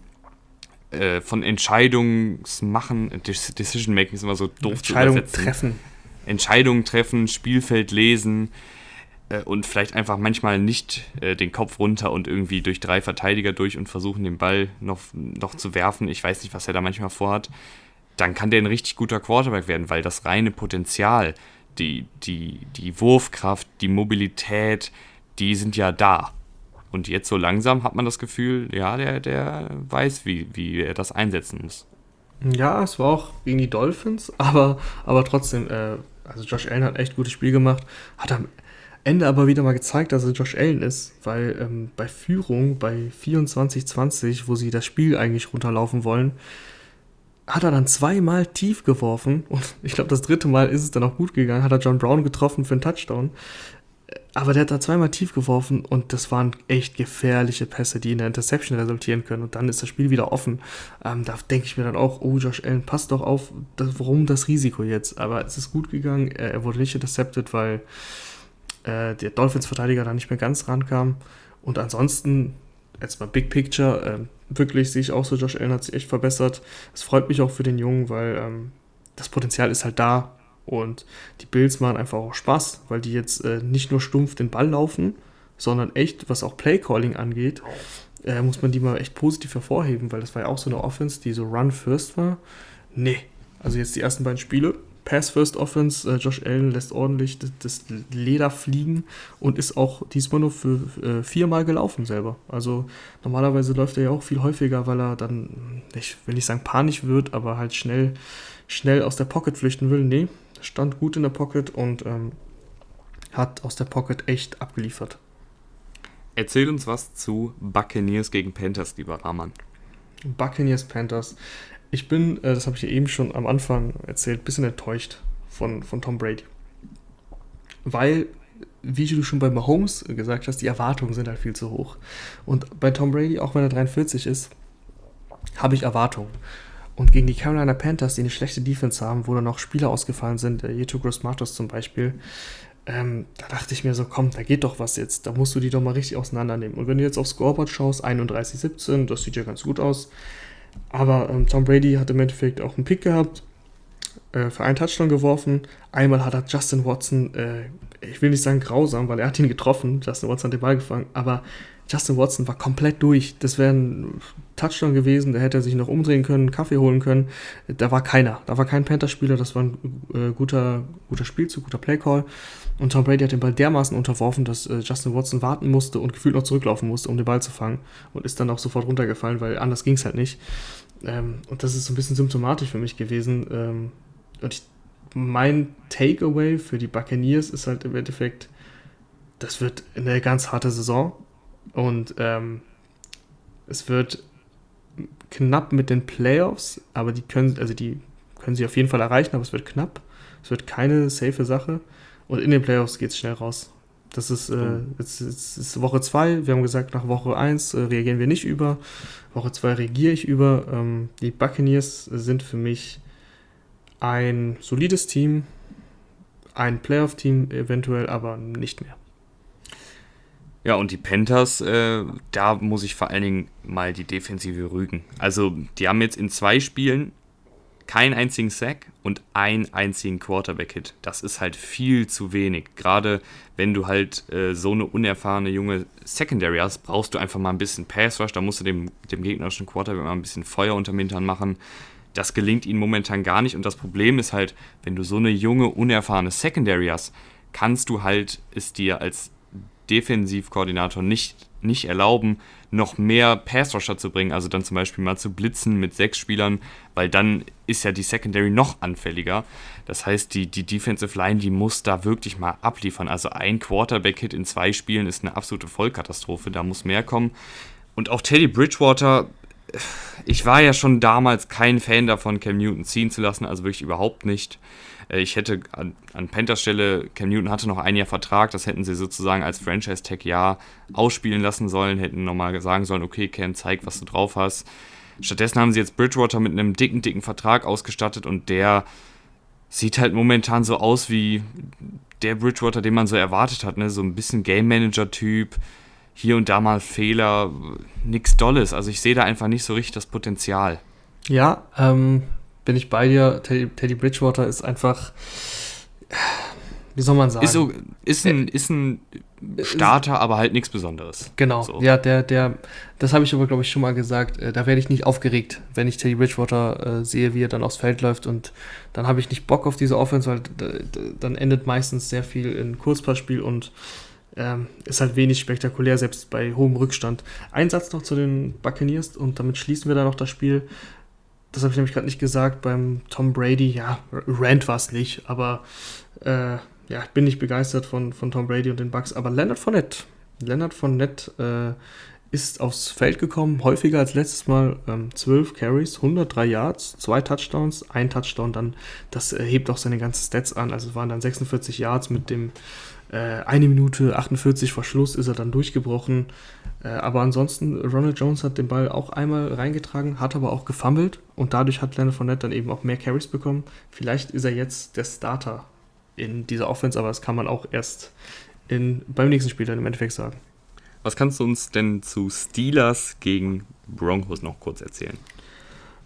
[SPEAKER 1] äh, von Entscheidungsmachen, Decision Making ist immer so doof
[SPEAKER 2] zu übersetzen. treffen.
[SPEAKER 1] Entscheidungen treffen, Spielfeld lesen äh, und vielleicht einfach manchmal nicht äh, den Kopf runter und irgendwie durch drei Verteidiger durch und versuchen, den Ball noch, noch zu werfen. Ich weiß nicht, was er da manchmal vorhat dann kann der ein richtig guter Quarterback werden, weil das reine Potenzial, die, die, die Wurfkraft, die Mobilität, die sind ja da. Und jetzt so langsam hat man das Gefühl, ja, der, der weiß, wie, wie er das einsetzen muss.
[SPEAKER 2] Ja, es war auch gegen die Dolphins, (laughs) aber, aber trotzdem, äh, also Josh Allen hat echt gutes Spiel gemacht, hat am Ende aber wieder mal gezeigt, dass er Josh Allen ist, weil ähm, bei Führung, bei 24-20, wo sie das Spiel eigentlich runterlaufen wollen, hat er dann zweimal tief geworfen und (laughs) ich glaube, das dritte Mal ist es dann auch gut gegangen, hat er John Brown getroffen für einen Touchdown. Aber der hat da zweimal tief geworfen und das waren echt gefährliche Pässe, die in der Interception resultieren können. Und dann ist das Spiel wieder offen. Ähm, da denke ich mir dann auch, oh, Josh Allen, passt doch auf, das, warum das Risiko jetzt? Aber es ist gut gegangen. Er, wurde nicht intercepted, weil äh, der Dolphins-Verteidiger da nicht mehr ganz rankam. Und ansonsten, jetzt mal Big Picture, äh, wirklich sehe ich auch so, Josh Allen hat sich echt verbessert. Es freut mich auch für den Jungen, weil ähm, das Potenzial ist halt da. Und die Bills machen einfach auch Spaß, weil die jetzt äh, nicht nur stumpf den Ball laufen, sondern echt, was auch Playcalling angeht, äh, muss man die mal echt positiv hervorheben, weil das war ja auch so eine Offense, die so Run-First war. Nee, also jetzt die ersten beiden Spiele, Pass-First-Offense, äh, Josh Allen lässt ordentlich das, das, Leder fliegen und ist auch diesmal nur für äh, viermal gelaufen selber. Also normalerweise läuft er ja auch viel häufiger, weil er dann, ich will nicht sagen panisch wird, aber halt schnell, schnell aus der Pocket flüchten will. Nee, stand gut in der Pocket und ähm, hat aus der Pocket echt abgeliefert.
[SPEAKER 1] Erzähl uns was zu Buccaneers gegen Panthers, lieber Rahman.
[SPEAKER 2] Buccaneers Panthers. Ich bin, äh, das habe ich ja eben schon am Anfang erzählt, ein bisschen enttäuscht von, von Tom Brady. Weil, wie du schon bei Mahomes gesagt hast, die Erwartungen sind halt viel zu hoch. Und bei Tom Brady, auch wenn er 43 ist, habe ich Erwartungen. Und gegen die Carolina Panthers, die eine schlechte Defense haben, wo dann noch Spieler ausgefallen sind, der Yeto Gross Matos zum Beispiel, ähm, da dachte ich mir so, komm, da geht doch was jetzt. Da musst du die doch mal richtig auseinandernehmen. Und wenn du jetzt aufs Scoreboard schaust, 31-17, das sieht ja ganz gut aus. Aber ähm, Tom Brady hat im Endeffekt auch einen Pick gehabt, äh, für einen Touchdown geworfen. Einmal hat er Justin Watson, äh, ich will nicht sagen grausam, weil er hat ihn getroffen. Justin Watson hat den Ball gefangen, aber Justin Watson war komplett durch. Das wäre ein Touchdown gewesen, da hätte er sich noch umdrehen können, Kaffee holen können. Da war keiner. Da war kein Panther-Spieler, das war ein äh, guter, guter Spielzug, guter Playcall. Und Tom Brady hat den Ball dermaßen unterworfen, dass äh, Justin Watson warten musste und gefühlt noch zurücklaufen musste, um den Ball zu fangen. Und ist dann auch sofort runtergefallen, weil anders ging es halt nicht. Ähm, und das ist so ein bisschen symptomatisch für mich gewesen. Ähm, und ich, mein Takeaway für die Buccaneers ist halt im Endeffekt, das wird eine ganz harte Saison. Und ähm, es wird knapp mit den Playoffs, aber die können, also die können sie auf jeden Fall erreichen, aber es wird knapp. Es wird keine safe Sache. Und in den Playoffs geht es schnell raus. Das ist, äh, jetzt, jetzt ist Woche 2. Wir haben gesagt, nach Woche 1 äh, reagieren wir nicht über. Woche 2 reagiere ich über. Ähm, die Buccaneers sind für mich ein solides Team, ein Playoff-Team eventuell, aber nicht mehr.
[SPEAKER 1] Ja, und die Panthers, äh, da muss ich vor allen Dingen mal die Defensive rügen. Also, die haben jetzt in zwei Spielen keinen einzigen Sack und einen einzigen Quarterback-Hit. Das ist halt viel zu wenig. Gerade wenn du halt äh, so eine unerfahrene junge Secondary hast, brauchst du einfach mal ein bisschen Pass-Rush. Da musst du dem, dem gegnerischen Quarterback mal ein bisschen Feuer unterm Hintern machen. Das gelingt ihnen momentan gar nicht. Und das Problem ist halt, wenn du so eine junge, unerfahrene Secondary hast, kannst du halt es dir als Defensivkoordinator nicht, nicht erlauben, noch mehr Pass-Rusher zu bringen, also dann zum Beispiel mal zu blitzen mit sechs Spielern, weil dann ist ja die Secondary noch anfälliger. Das heißt, die, die Defensive Line, die muss da wirklich mal abliefern. Also ein Quarterback-Hit in zwei Spielen ist eine absolute Vollkatastrophe, da muss mehr kommen. Und auch Teddy Bridgewater, ich war ja schon damals kein Fan davon, Cam Newton ziehen zu lassen, also wirklich überhaupt nicht. Äh, ich hätte an, an Panthers Stelle, Cam Newton hatte noch ein Jahr Vertrag, das hätten sie sozusagen als Franchise-Tag-Jahr ausspielen lassen sollen, hätten nochmal sagen sollen, okay, Cam, zeig, was du drauf hast. Stattdessen haben sie jetzt Bridgewater mit einem dicken, dicken Vertrag ausgestattet und der sieht halt momentan so aus wie der Bridgewater, den man so erwartet hat, ne? So ein bisschen Game Manager-Typ, hier und da mal Fehler, nichts Dolles. Also ich sehe da einfach nicht so richtig das Potenzial.
[SPEAKER 2] Ja, ähm, bin ich bei dir. Teddy, Teddy Bridgewater ist einfach, wie soll man sagen?
[SPEAKER 1] Ist, so, ist ein, ist ein Starter, ist, aber halt nichts Besonderes.
[SPEAKER 2] Genau. So. Ja, der, der, das habe ich aber, glaube ich, schon mal gesagt. Äh, da werde ich nicht aufgeregt, wenn ich Teddy Bridgewater äh, sehe, wie er dann aufs Feld läuft. Und dann habe ich nicht Bock auf diese Offense, weil dann endet meistens sehr viel in Kurzpassspiel und ähm, ist halt wenig spektakulär, selbst bei hohem Rückstand. Ein Satz noch zu den Buccaneers und damit schließen wir dann noch das Spiel. Das habe ich nämlich gerade nicht gesagt. Beim Tom Brady, ja, Rand war es nicht, aber äh, ja, ich bin nicht begeistert von, von Tom Brady und den Bucks. Aber Leonard Fournette, Leonard Fournette äh, ist aufs Feld gekommen, häufiger als letztes Mal. Ähm, 12 Carries, 103 Yards, zwei Touchdowns, ein Touchdown dann. Das äh, hebt auch seine ganzen Stats an. Also waren dann 46 Yards mit dem eine Minute 48 vor Schluss ist er dann durchgebrochen. Äh, aber ansonsten, Ronald Jones hat den Ball auch einmal reingetragen, hat aber auch gefummelt und dadurch hat Leonard Fournette dann eben auch mehr Carries bekommen. Vielleicht ist er jetzt der Starter in dieser Offense, aber das kann man auch erst in, beim nächsten Spiel dann im Endeffekt sagen.
[SPEAKER 1] Was kannst du uns denn zu Steelers gegen Broncos noch kurz erzählen?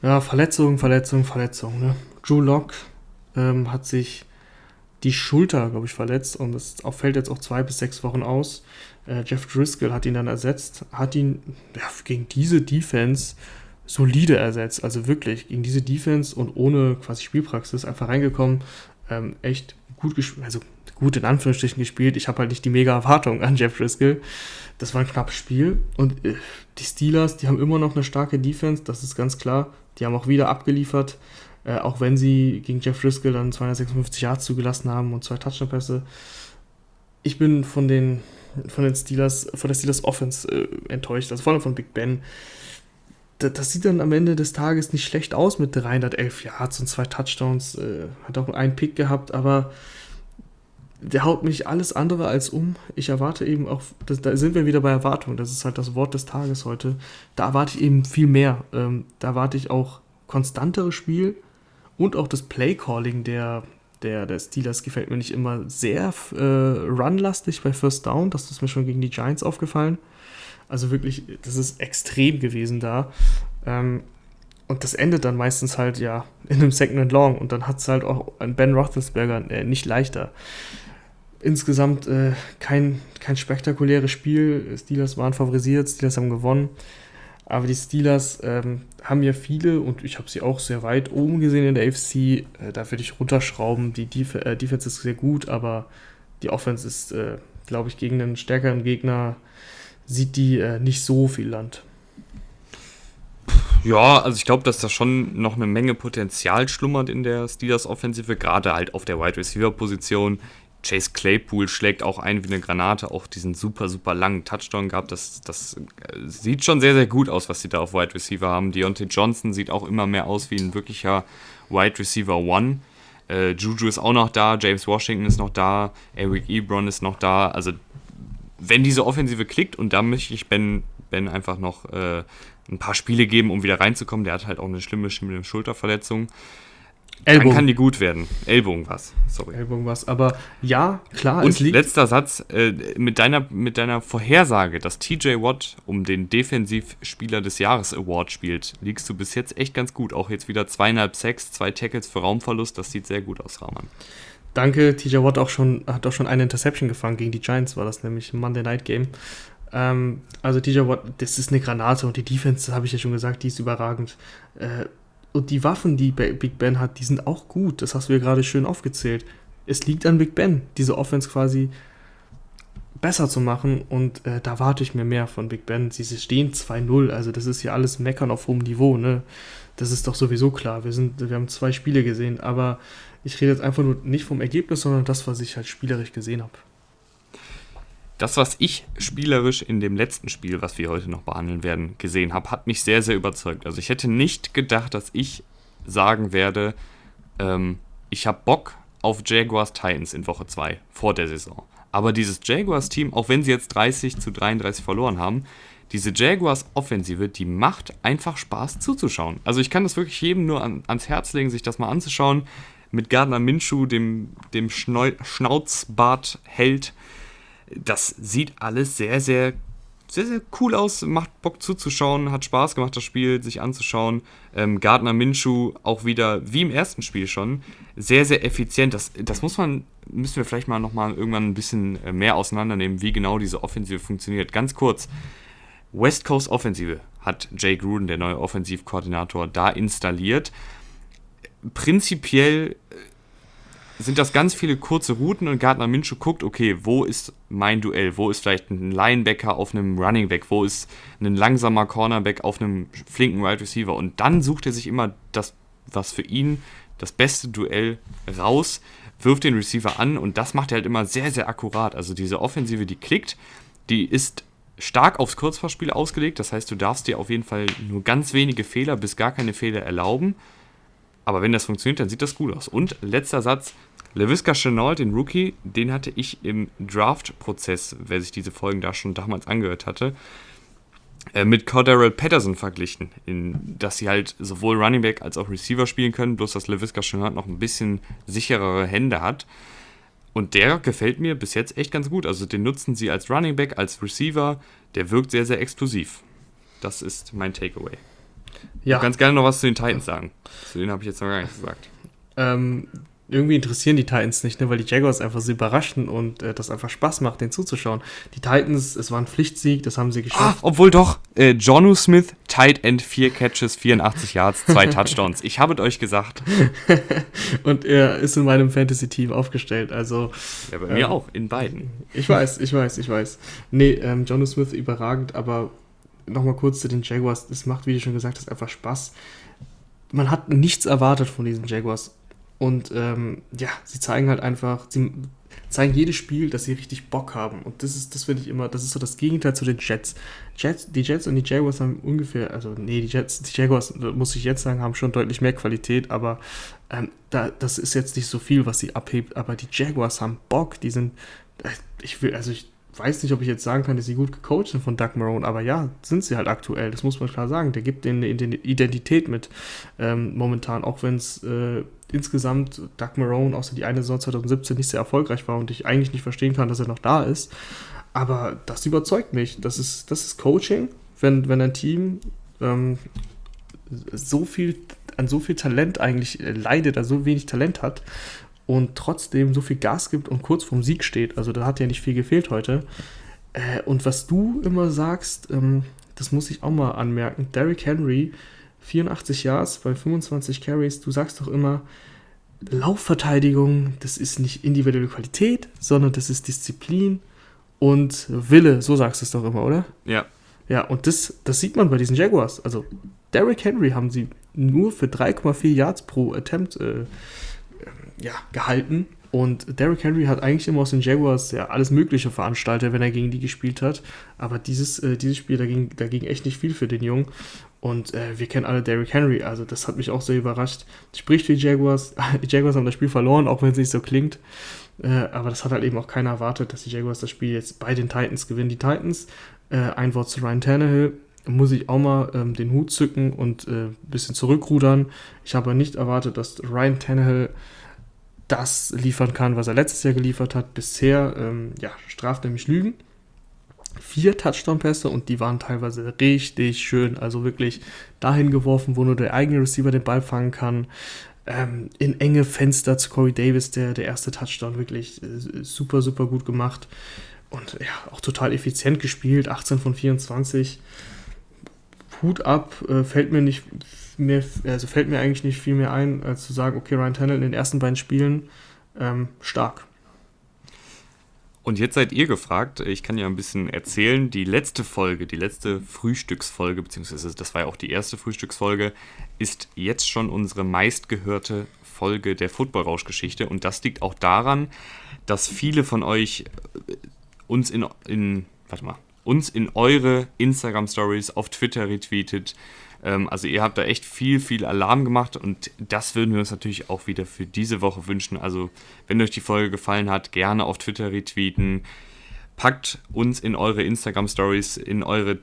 [SPEAKER 2] Ja, Verletzung, Verletzung, Verletzung. Ne? Drew Locke ähm, hat sich die Schulter, glaube ich, verletzt und es fällt jetzt auch zwei bis sechs Wochen aus. Äh, Jeff Driscoll hat ihn dann ersetzt, hat ihn ja, gegen diese Defense solide ersetzt. Also wirklich gegen diese Defense und ohne quasi Spielpraxis einfach reingekommen. Ähm, echt gut gespielt, also gut in Anführungsstrichen gespielt. Ich habe halt nicht die mega Erwartung an Jeff Driscoll. Das war ein knappes Spiel und äh, die Steelers, die haben immer noch eine starke Defense, das ist ganz klar. Die haben auch wieder abgeliefert, äh, auch wenn sie gegen Jeff Driscoll dann 256 Yards zugelassen haben und zwei Touchdown-Pässe. Ich bin von den, von den Steelers, von der Steelers Offense äh, enttäuscht, also vor allem von Big Ben. Das, das sieht dann am Ende des Tages nicht schlecht aus mit 311 Yards und zwei Touchdowns. Äh, hat auch einen Pick gehabt, aber der haut mich alles andere als um. Ich erwarte eben auch, das, da sind wir wieder bei Erwartung, das ist halt das Wort des Tages heute. Da erwarte ich eben viel mehr. Ähm, da erwarte ich auch konstantere Spiel und auch das Playcalling der, der, der Steelers gefällt mir nicht immer sehr äh, runlastig bei First Down. Das ist mir schon gegen die Giants aufgefallen. Also wirklich, das ist extrem gewesen da. Ähm, und das endet dann meistens halt ja in einem Second and Long und dann hat es halt auch an Ben Roethlisberger äh, nicht leichter insgesamt äh, kein, kein spektakuläres Spiel. Steelers waren favorisiert, Steelers haben gewonnen. Aber die Steelers ähm, haben ja viele und ich habe sie auch sehr weit oben gesehen in der AFC. Äh, da würde ich runterschrauben. Die Def äh, Defense ist sehr gut, aber die Offense ist, äh, glaube ich, gegen einen stärkeren Gegner sieht die äh, nicht so viel Land.
[SPEAKER 1] Ja, also ich glaube, dass da schon noch eine Menge Potenzial schlummert in der Steelers Offensive, gerade halt auf der Wide Receiver Position. Chase Claypool schlägt auch ein wie eine Granate, auch diesen super, super langen Touchdown gehabt. Das, das äh, sieht schon sehr, sehr gut aus, was sie da auf Wide Receiver haben. Deontay Johnson sieht auch immer mehr aus wie ein wirklicher Wide Receiver One. Äh, Juju ist auch noch da, James Washington ist noch da, Eric Ebron ist noch da. Also, wenn diese Offensive klickt, und da möchte ich Ben, ben einfach noch äh, ein paar Spiele geben, um wieder reinzukommen, der hat halt auch eine schlimme, schlimme Schulterverletzung. Ellbogen. Dann kann die gut werden. Ellbogen was, sorry.
[SPEAKER 2] Ellbogen was, aber ja, klar,
[SPEAKER 1] Und es liegt letzter Satz, äh, mit, deiner, mit deiner Vorhersage, dass TJ Watt um den Defensivspieler des Jahres Award spielt, liegst du bis jetzt echt ganz gut. Auch jetzt wieder zweieinhalb Sacks, zwei Tackles für Raumverlust, das sieht sehr gut aus, Rahman.
[SPEAKER 2] Danke, TJ Watt auch schon, hat auch schon eine Interception gefangen gegen die Giants, war das nämlich ein Monday Night Game. Ähm, also TJ Watt, das ist eine Granate und die Defense, habe ich ja schon gesagt, die ist überragend. Äh, und die Waffen, die Big Ben hat, die sind auch gut. Das hast du ja gerade schön aufgezählt. Es liegt an Big Ben, diese Offense quasi besser zu machen. Und äh, da warte ich mir mehr von Big Ben. Sie stehen 2-0. Also das ist ja alles Meckern auf hohem Niveau. Ne? Das ist doch sowieso klar. Wir, sind, wir haben zwei Spiele gesehen. Aber ich rede jetzt einfach nur nicht vom Ergebnis, sondern das, was ich halt spielerisch gesehen habe
[SPEAKER 1] das, was ich spielerisch in dem letzten Spiel, was wir heute noch behandeln werden, gesehen habe, hat mich sehr, sehr überzeugt. Also ich hätte nicht gedacht, dass ich sagen werde, ähm, ich habe Bock auf Jaguars Titans in Woche 2 vor der Saison. Aber dieses Jaguars-Team, auch wenn sie jetzt 30 zu 33 verloren haben, diese Jaguars-Offensive, die macht einfach Spaß zuzuschauen. Also ich kann das wirklich jedem nur an, ans Herz legen, sich das mal anzuschauen. Mit Gardner Minshew, dem, dem Schnauzbart-Held, das sieht alles sehr, sehr, sehr, sehr cool aus. Macht Bock zuzuschauen, hat Spaß gemacht, das Spiel sich anzuschauen. Ähm, Gardner Minshew auch wieder, wie im ersten Spiel schon, sehr, sehr effizient. Das, das muss man, müssen wir vielleicht mal nochmal irgendwann ein bisschen äh, mehr auseinandernehmen, wie genau diese Offensive funktioniert. Ganz kurz. West Coast Offensive hat Jay Gruden, der neue Offensivkoordinator, da installiert. Prinzipiell äh, sind das ganz viele kurze Routen und Gardner Minshew guckt, okay, wo ist mein Duell? Wo ist vielleicht ein Linebacker auf einem Running Back? Wo ist ein langsamer Cornerback auf einem flinken Wide right Receiver? Und dann sucht er sich immer das, was für ihn das beste Duell raus, wirft den Receiver an und das macht er halt immer sehr, sehr akkurat. Also diese Offensive, die klickt, die ist stark aufs Kurzpassspiel ausgelegt. Das heißt, du darfst dir auf jeden Fall nur ganz wenige Fehler bis gar keine Fehler erlauben. Aber wenn das funktioniert, dann sieht das gut aus. Und letzter Satz: LeVisca Chenault, den Rookie, den hatte ich im Draft-Prozess, wer sich diese Folgen da schon damals angehört hatte, äh, mit Cordero Patterson verglichen, in, dass sie halt sowohl Running Back als auch Receiver spielen können, bloß dass LeVisca Chenault noch ein bisschen sicherere Hände hat. Und der gefällt mir bis jetzt echt ganz gut. Also den nutzen sie als Running Back, als Receiver. Der wirkt sehr, sehr explosiv. Das ist mein Takeaway. Ja. Du kannst gerne noch was zu den Titans sagen. Zu denen habe ich jetzt noch gar nichts gesagt.
[SPEAKER 2] Ähm, irgendwie interessieren die Titans nicht, ne? weil die Jaguars einfach so überraschen und äh, das einfach Spaß macht, denen zuzuschauen. Die Titans, es war ein Pflichtsieg, das haben sie geschafft.
[SPEAKER 1] Ah, obwohl doch, äh, Jonu Smith, Tight End, 4 Catches, 84 Yards, 2 (laughs) Touchdowns. Ich habe es euch gesagt. (laughs)
[SPEAKER 2] und er ist in meinem Fantasy-Team aufgestellt, also...
[SPEAKER 1] Ja, bei ähm, mir auch, in beiden.
[SPEAKER 2] Ich weiß, ich weiß, ich weiß. Nee, ähm, Jonu Smith überragend, aber nochmal kurz zu den Jaguars. Es macht, wie du schon gesagt hast, einfach Spaß. Man hat nichts erwartet von diesen Jaguars und ähm, ja, sie zeigen halt einfach, sie zeigen jedes Spiel, dass sie richtig Bock haben. Und das ist, das finde ich immer, das ist so das Gegenteil zu den Jets. Jets. Die Jets und die Jaguars haben ungefähr, also nee, die Jets, die Jaguars, muss ich jetzt sagen, haben schon deutlich mehr Qualität, aber ähm, da, das ist jetzt nicht so viel, was sie abhebt. Aber die Jaguars haben Bock, die sind, äh, ich will, also ich weiß nicht, ob ich jetzt sagen kann, dass sie gut gecoacht sind von Doug Marone, aber ja, sind sie halt aktuell. Das muss man klar sagen. Der gibt denen eine Identität mit ähm, momentan, auch wenn es äh, insgesamt Doug Marone, außer die eine Saison 2017, nicht sehr erfolgreich war und ich eigentlich nicht verstehen kann, dass er noch da ist. Aber das überzeugt mich. Das ist, das ist Coaching, wenn, wenn ein Team ähm, so viel an so viel Talent eigentlich leidet, also so wenig Talent hat und trotzdem so viel Gas gibt und kurz vorm Sieg steht. Also da hat ja nicht viel gefehlt heute. Äh, und was du immer sagst, ähm, das muss ich auch mal anmerken. Derrick Henry, 84 Yards bei 25 Carries, du sagst doch immer, Laufverteidigung, das ist nicht individuelle Qualität, sondern das ist Disziplin und Wille, so sagst du es doch immer, oder?
[SPEAKER 1] Ja.
[SPEAKER 2] Ja, und das, das sieht man bei diesen Jaguars. Also Derrick Henry haben sie nur für 3,4 Yards pro Attempt äh, ja, gehalten. Und Derrick Henry hat eigentlich immer aus den Jaguars ja alles Mögliche veranstaltet, wenn er gegen die gespielt hat. Aber dieses, äh, dieses Spiel, da ging, da ging echt nicht viel für den Jungen. Und äh, wir kennen alle Derrick Henry, also das hat mich auch sehr überrascht. Spricht wie Jaguars. (laughs) Die Jaguars haben das Spiel verloren, auch wenn es nicht so klingt. Äh, aber das hat halt eben auch keiner erwartet, dass die Jaguars das Spiel jetzt bei den Titans gewinnen. Die Titans, äh, ein Wort zu Ryan Tannehill, muss ich auch mal ähm, den Hut zücken und ein äh, bisschen zurückrudern. Ich habe nicht erwartet, dass Ryan Tannehill das liefern kann, was er letztes Jahr geliefert hat. Bisher, ähm, ja, straft nämlich Lügen. Vier Touchdown-Pässe und die waren teilweise richtig schön. Also wirklich dahin geworfen, wo nur der eigene Receiver den Ball fangen kann. Ähm, in enge Fenster zu Corey Davis, der, der erste Touchdown, wirklich äh, super, super gut gemacht. Und ja, auch total effizient gespielt. 18 von 24. Hut ab, äh, fällt mir nicht mehr, also fällt mir eigentlich nicht viel mehr ein, als zu sagen, okay, Ryan Tannehill in den ersten beiden Spielen ähm, stark.
[SPEAKER 1] Und jetzt seid ihr gefragt, ich kann ja ein bisschen erzählen, die letzte Folge, die letzte Frühstücksfolge, beziehungsweise das war ja auch die erste Frühstücksfolge, ist jetzt schon unsere meistgehörte Folge der Football-Rausch-Geschichte. Und das liegt auch daran, dass viele von euch äh, uns in, in warte mal, uns in eure Instagram-Stories auf Twitter retweetet, ähm, also ihr habt da echt viel, viel Alarm gemacht und das würden wir uns natürlich auch wieder für diese Woche wünschen. Also wenn euch die Folge gefallen hat, gerne auf Twitter retweeten. Packt uns in eure Instagram-Stories, in eure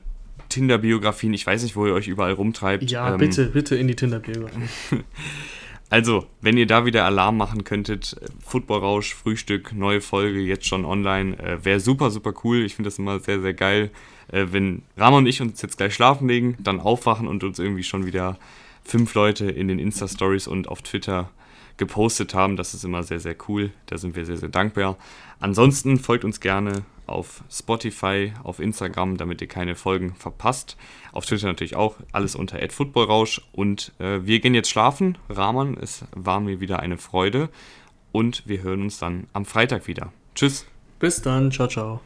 [SPEAKER 1] Tinder-Biografien. Ich weiß nicht, wo ihr euch überall rumtreibt.
[SPEAKER 2] Ja, ähm, bitte, bitte in die Tinder-Biografien. (laughs)
[SPEAKER 1] Also, wenn ihr da wieder Alarm machen könntet, Footballrausch, Frühstück, neue Folge, jetzt schon online, äh, wäre super, super cool. Ich finde das immer sehr, sehr geil, äh, wenn Ramon und ich uns jetzt gleich schlafen legen, dann aufwachen und uns irgendwie schon wieder fünf Leute in den Insta-Stories und auf Twitter gepostet haben. Das ist immer sehr, sehr cool. Da sind wir sehr, sehr dankbar. Ansonsten folgt uns gerne auf Spotify, auf Instagram, damit ihr keine Folgen verpasst. Auf Twitter natürlich auch, alles unter @footballrausch und äh, wir gehen jetzt schlafen. Rahman, es war mir wieder eine Freude und wir hören uns dann am Freitag wieder. Tschüss.
[SPEAKER 2] Bis dann. Ciao, ciao.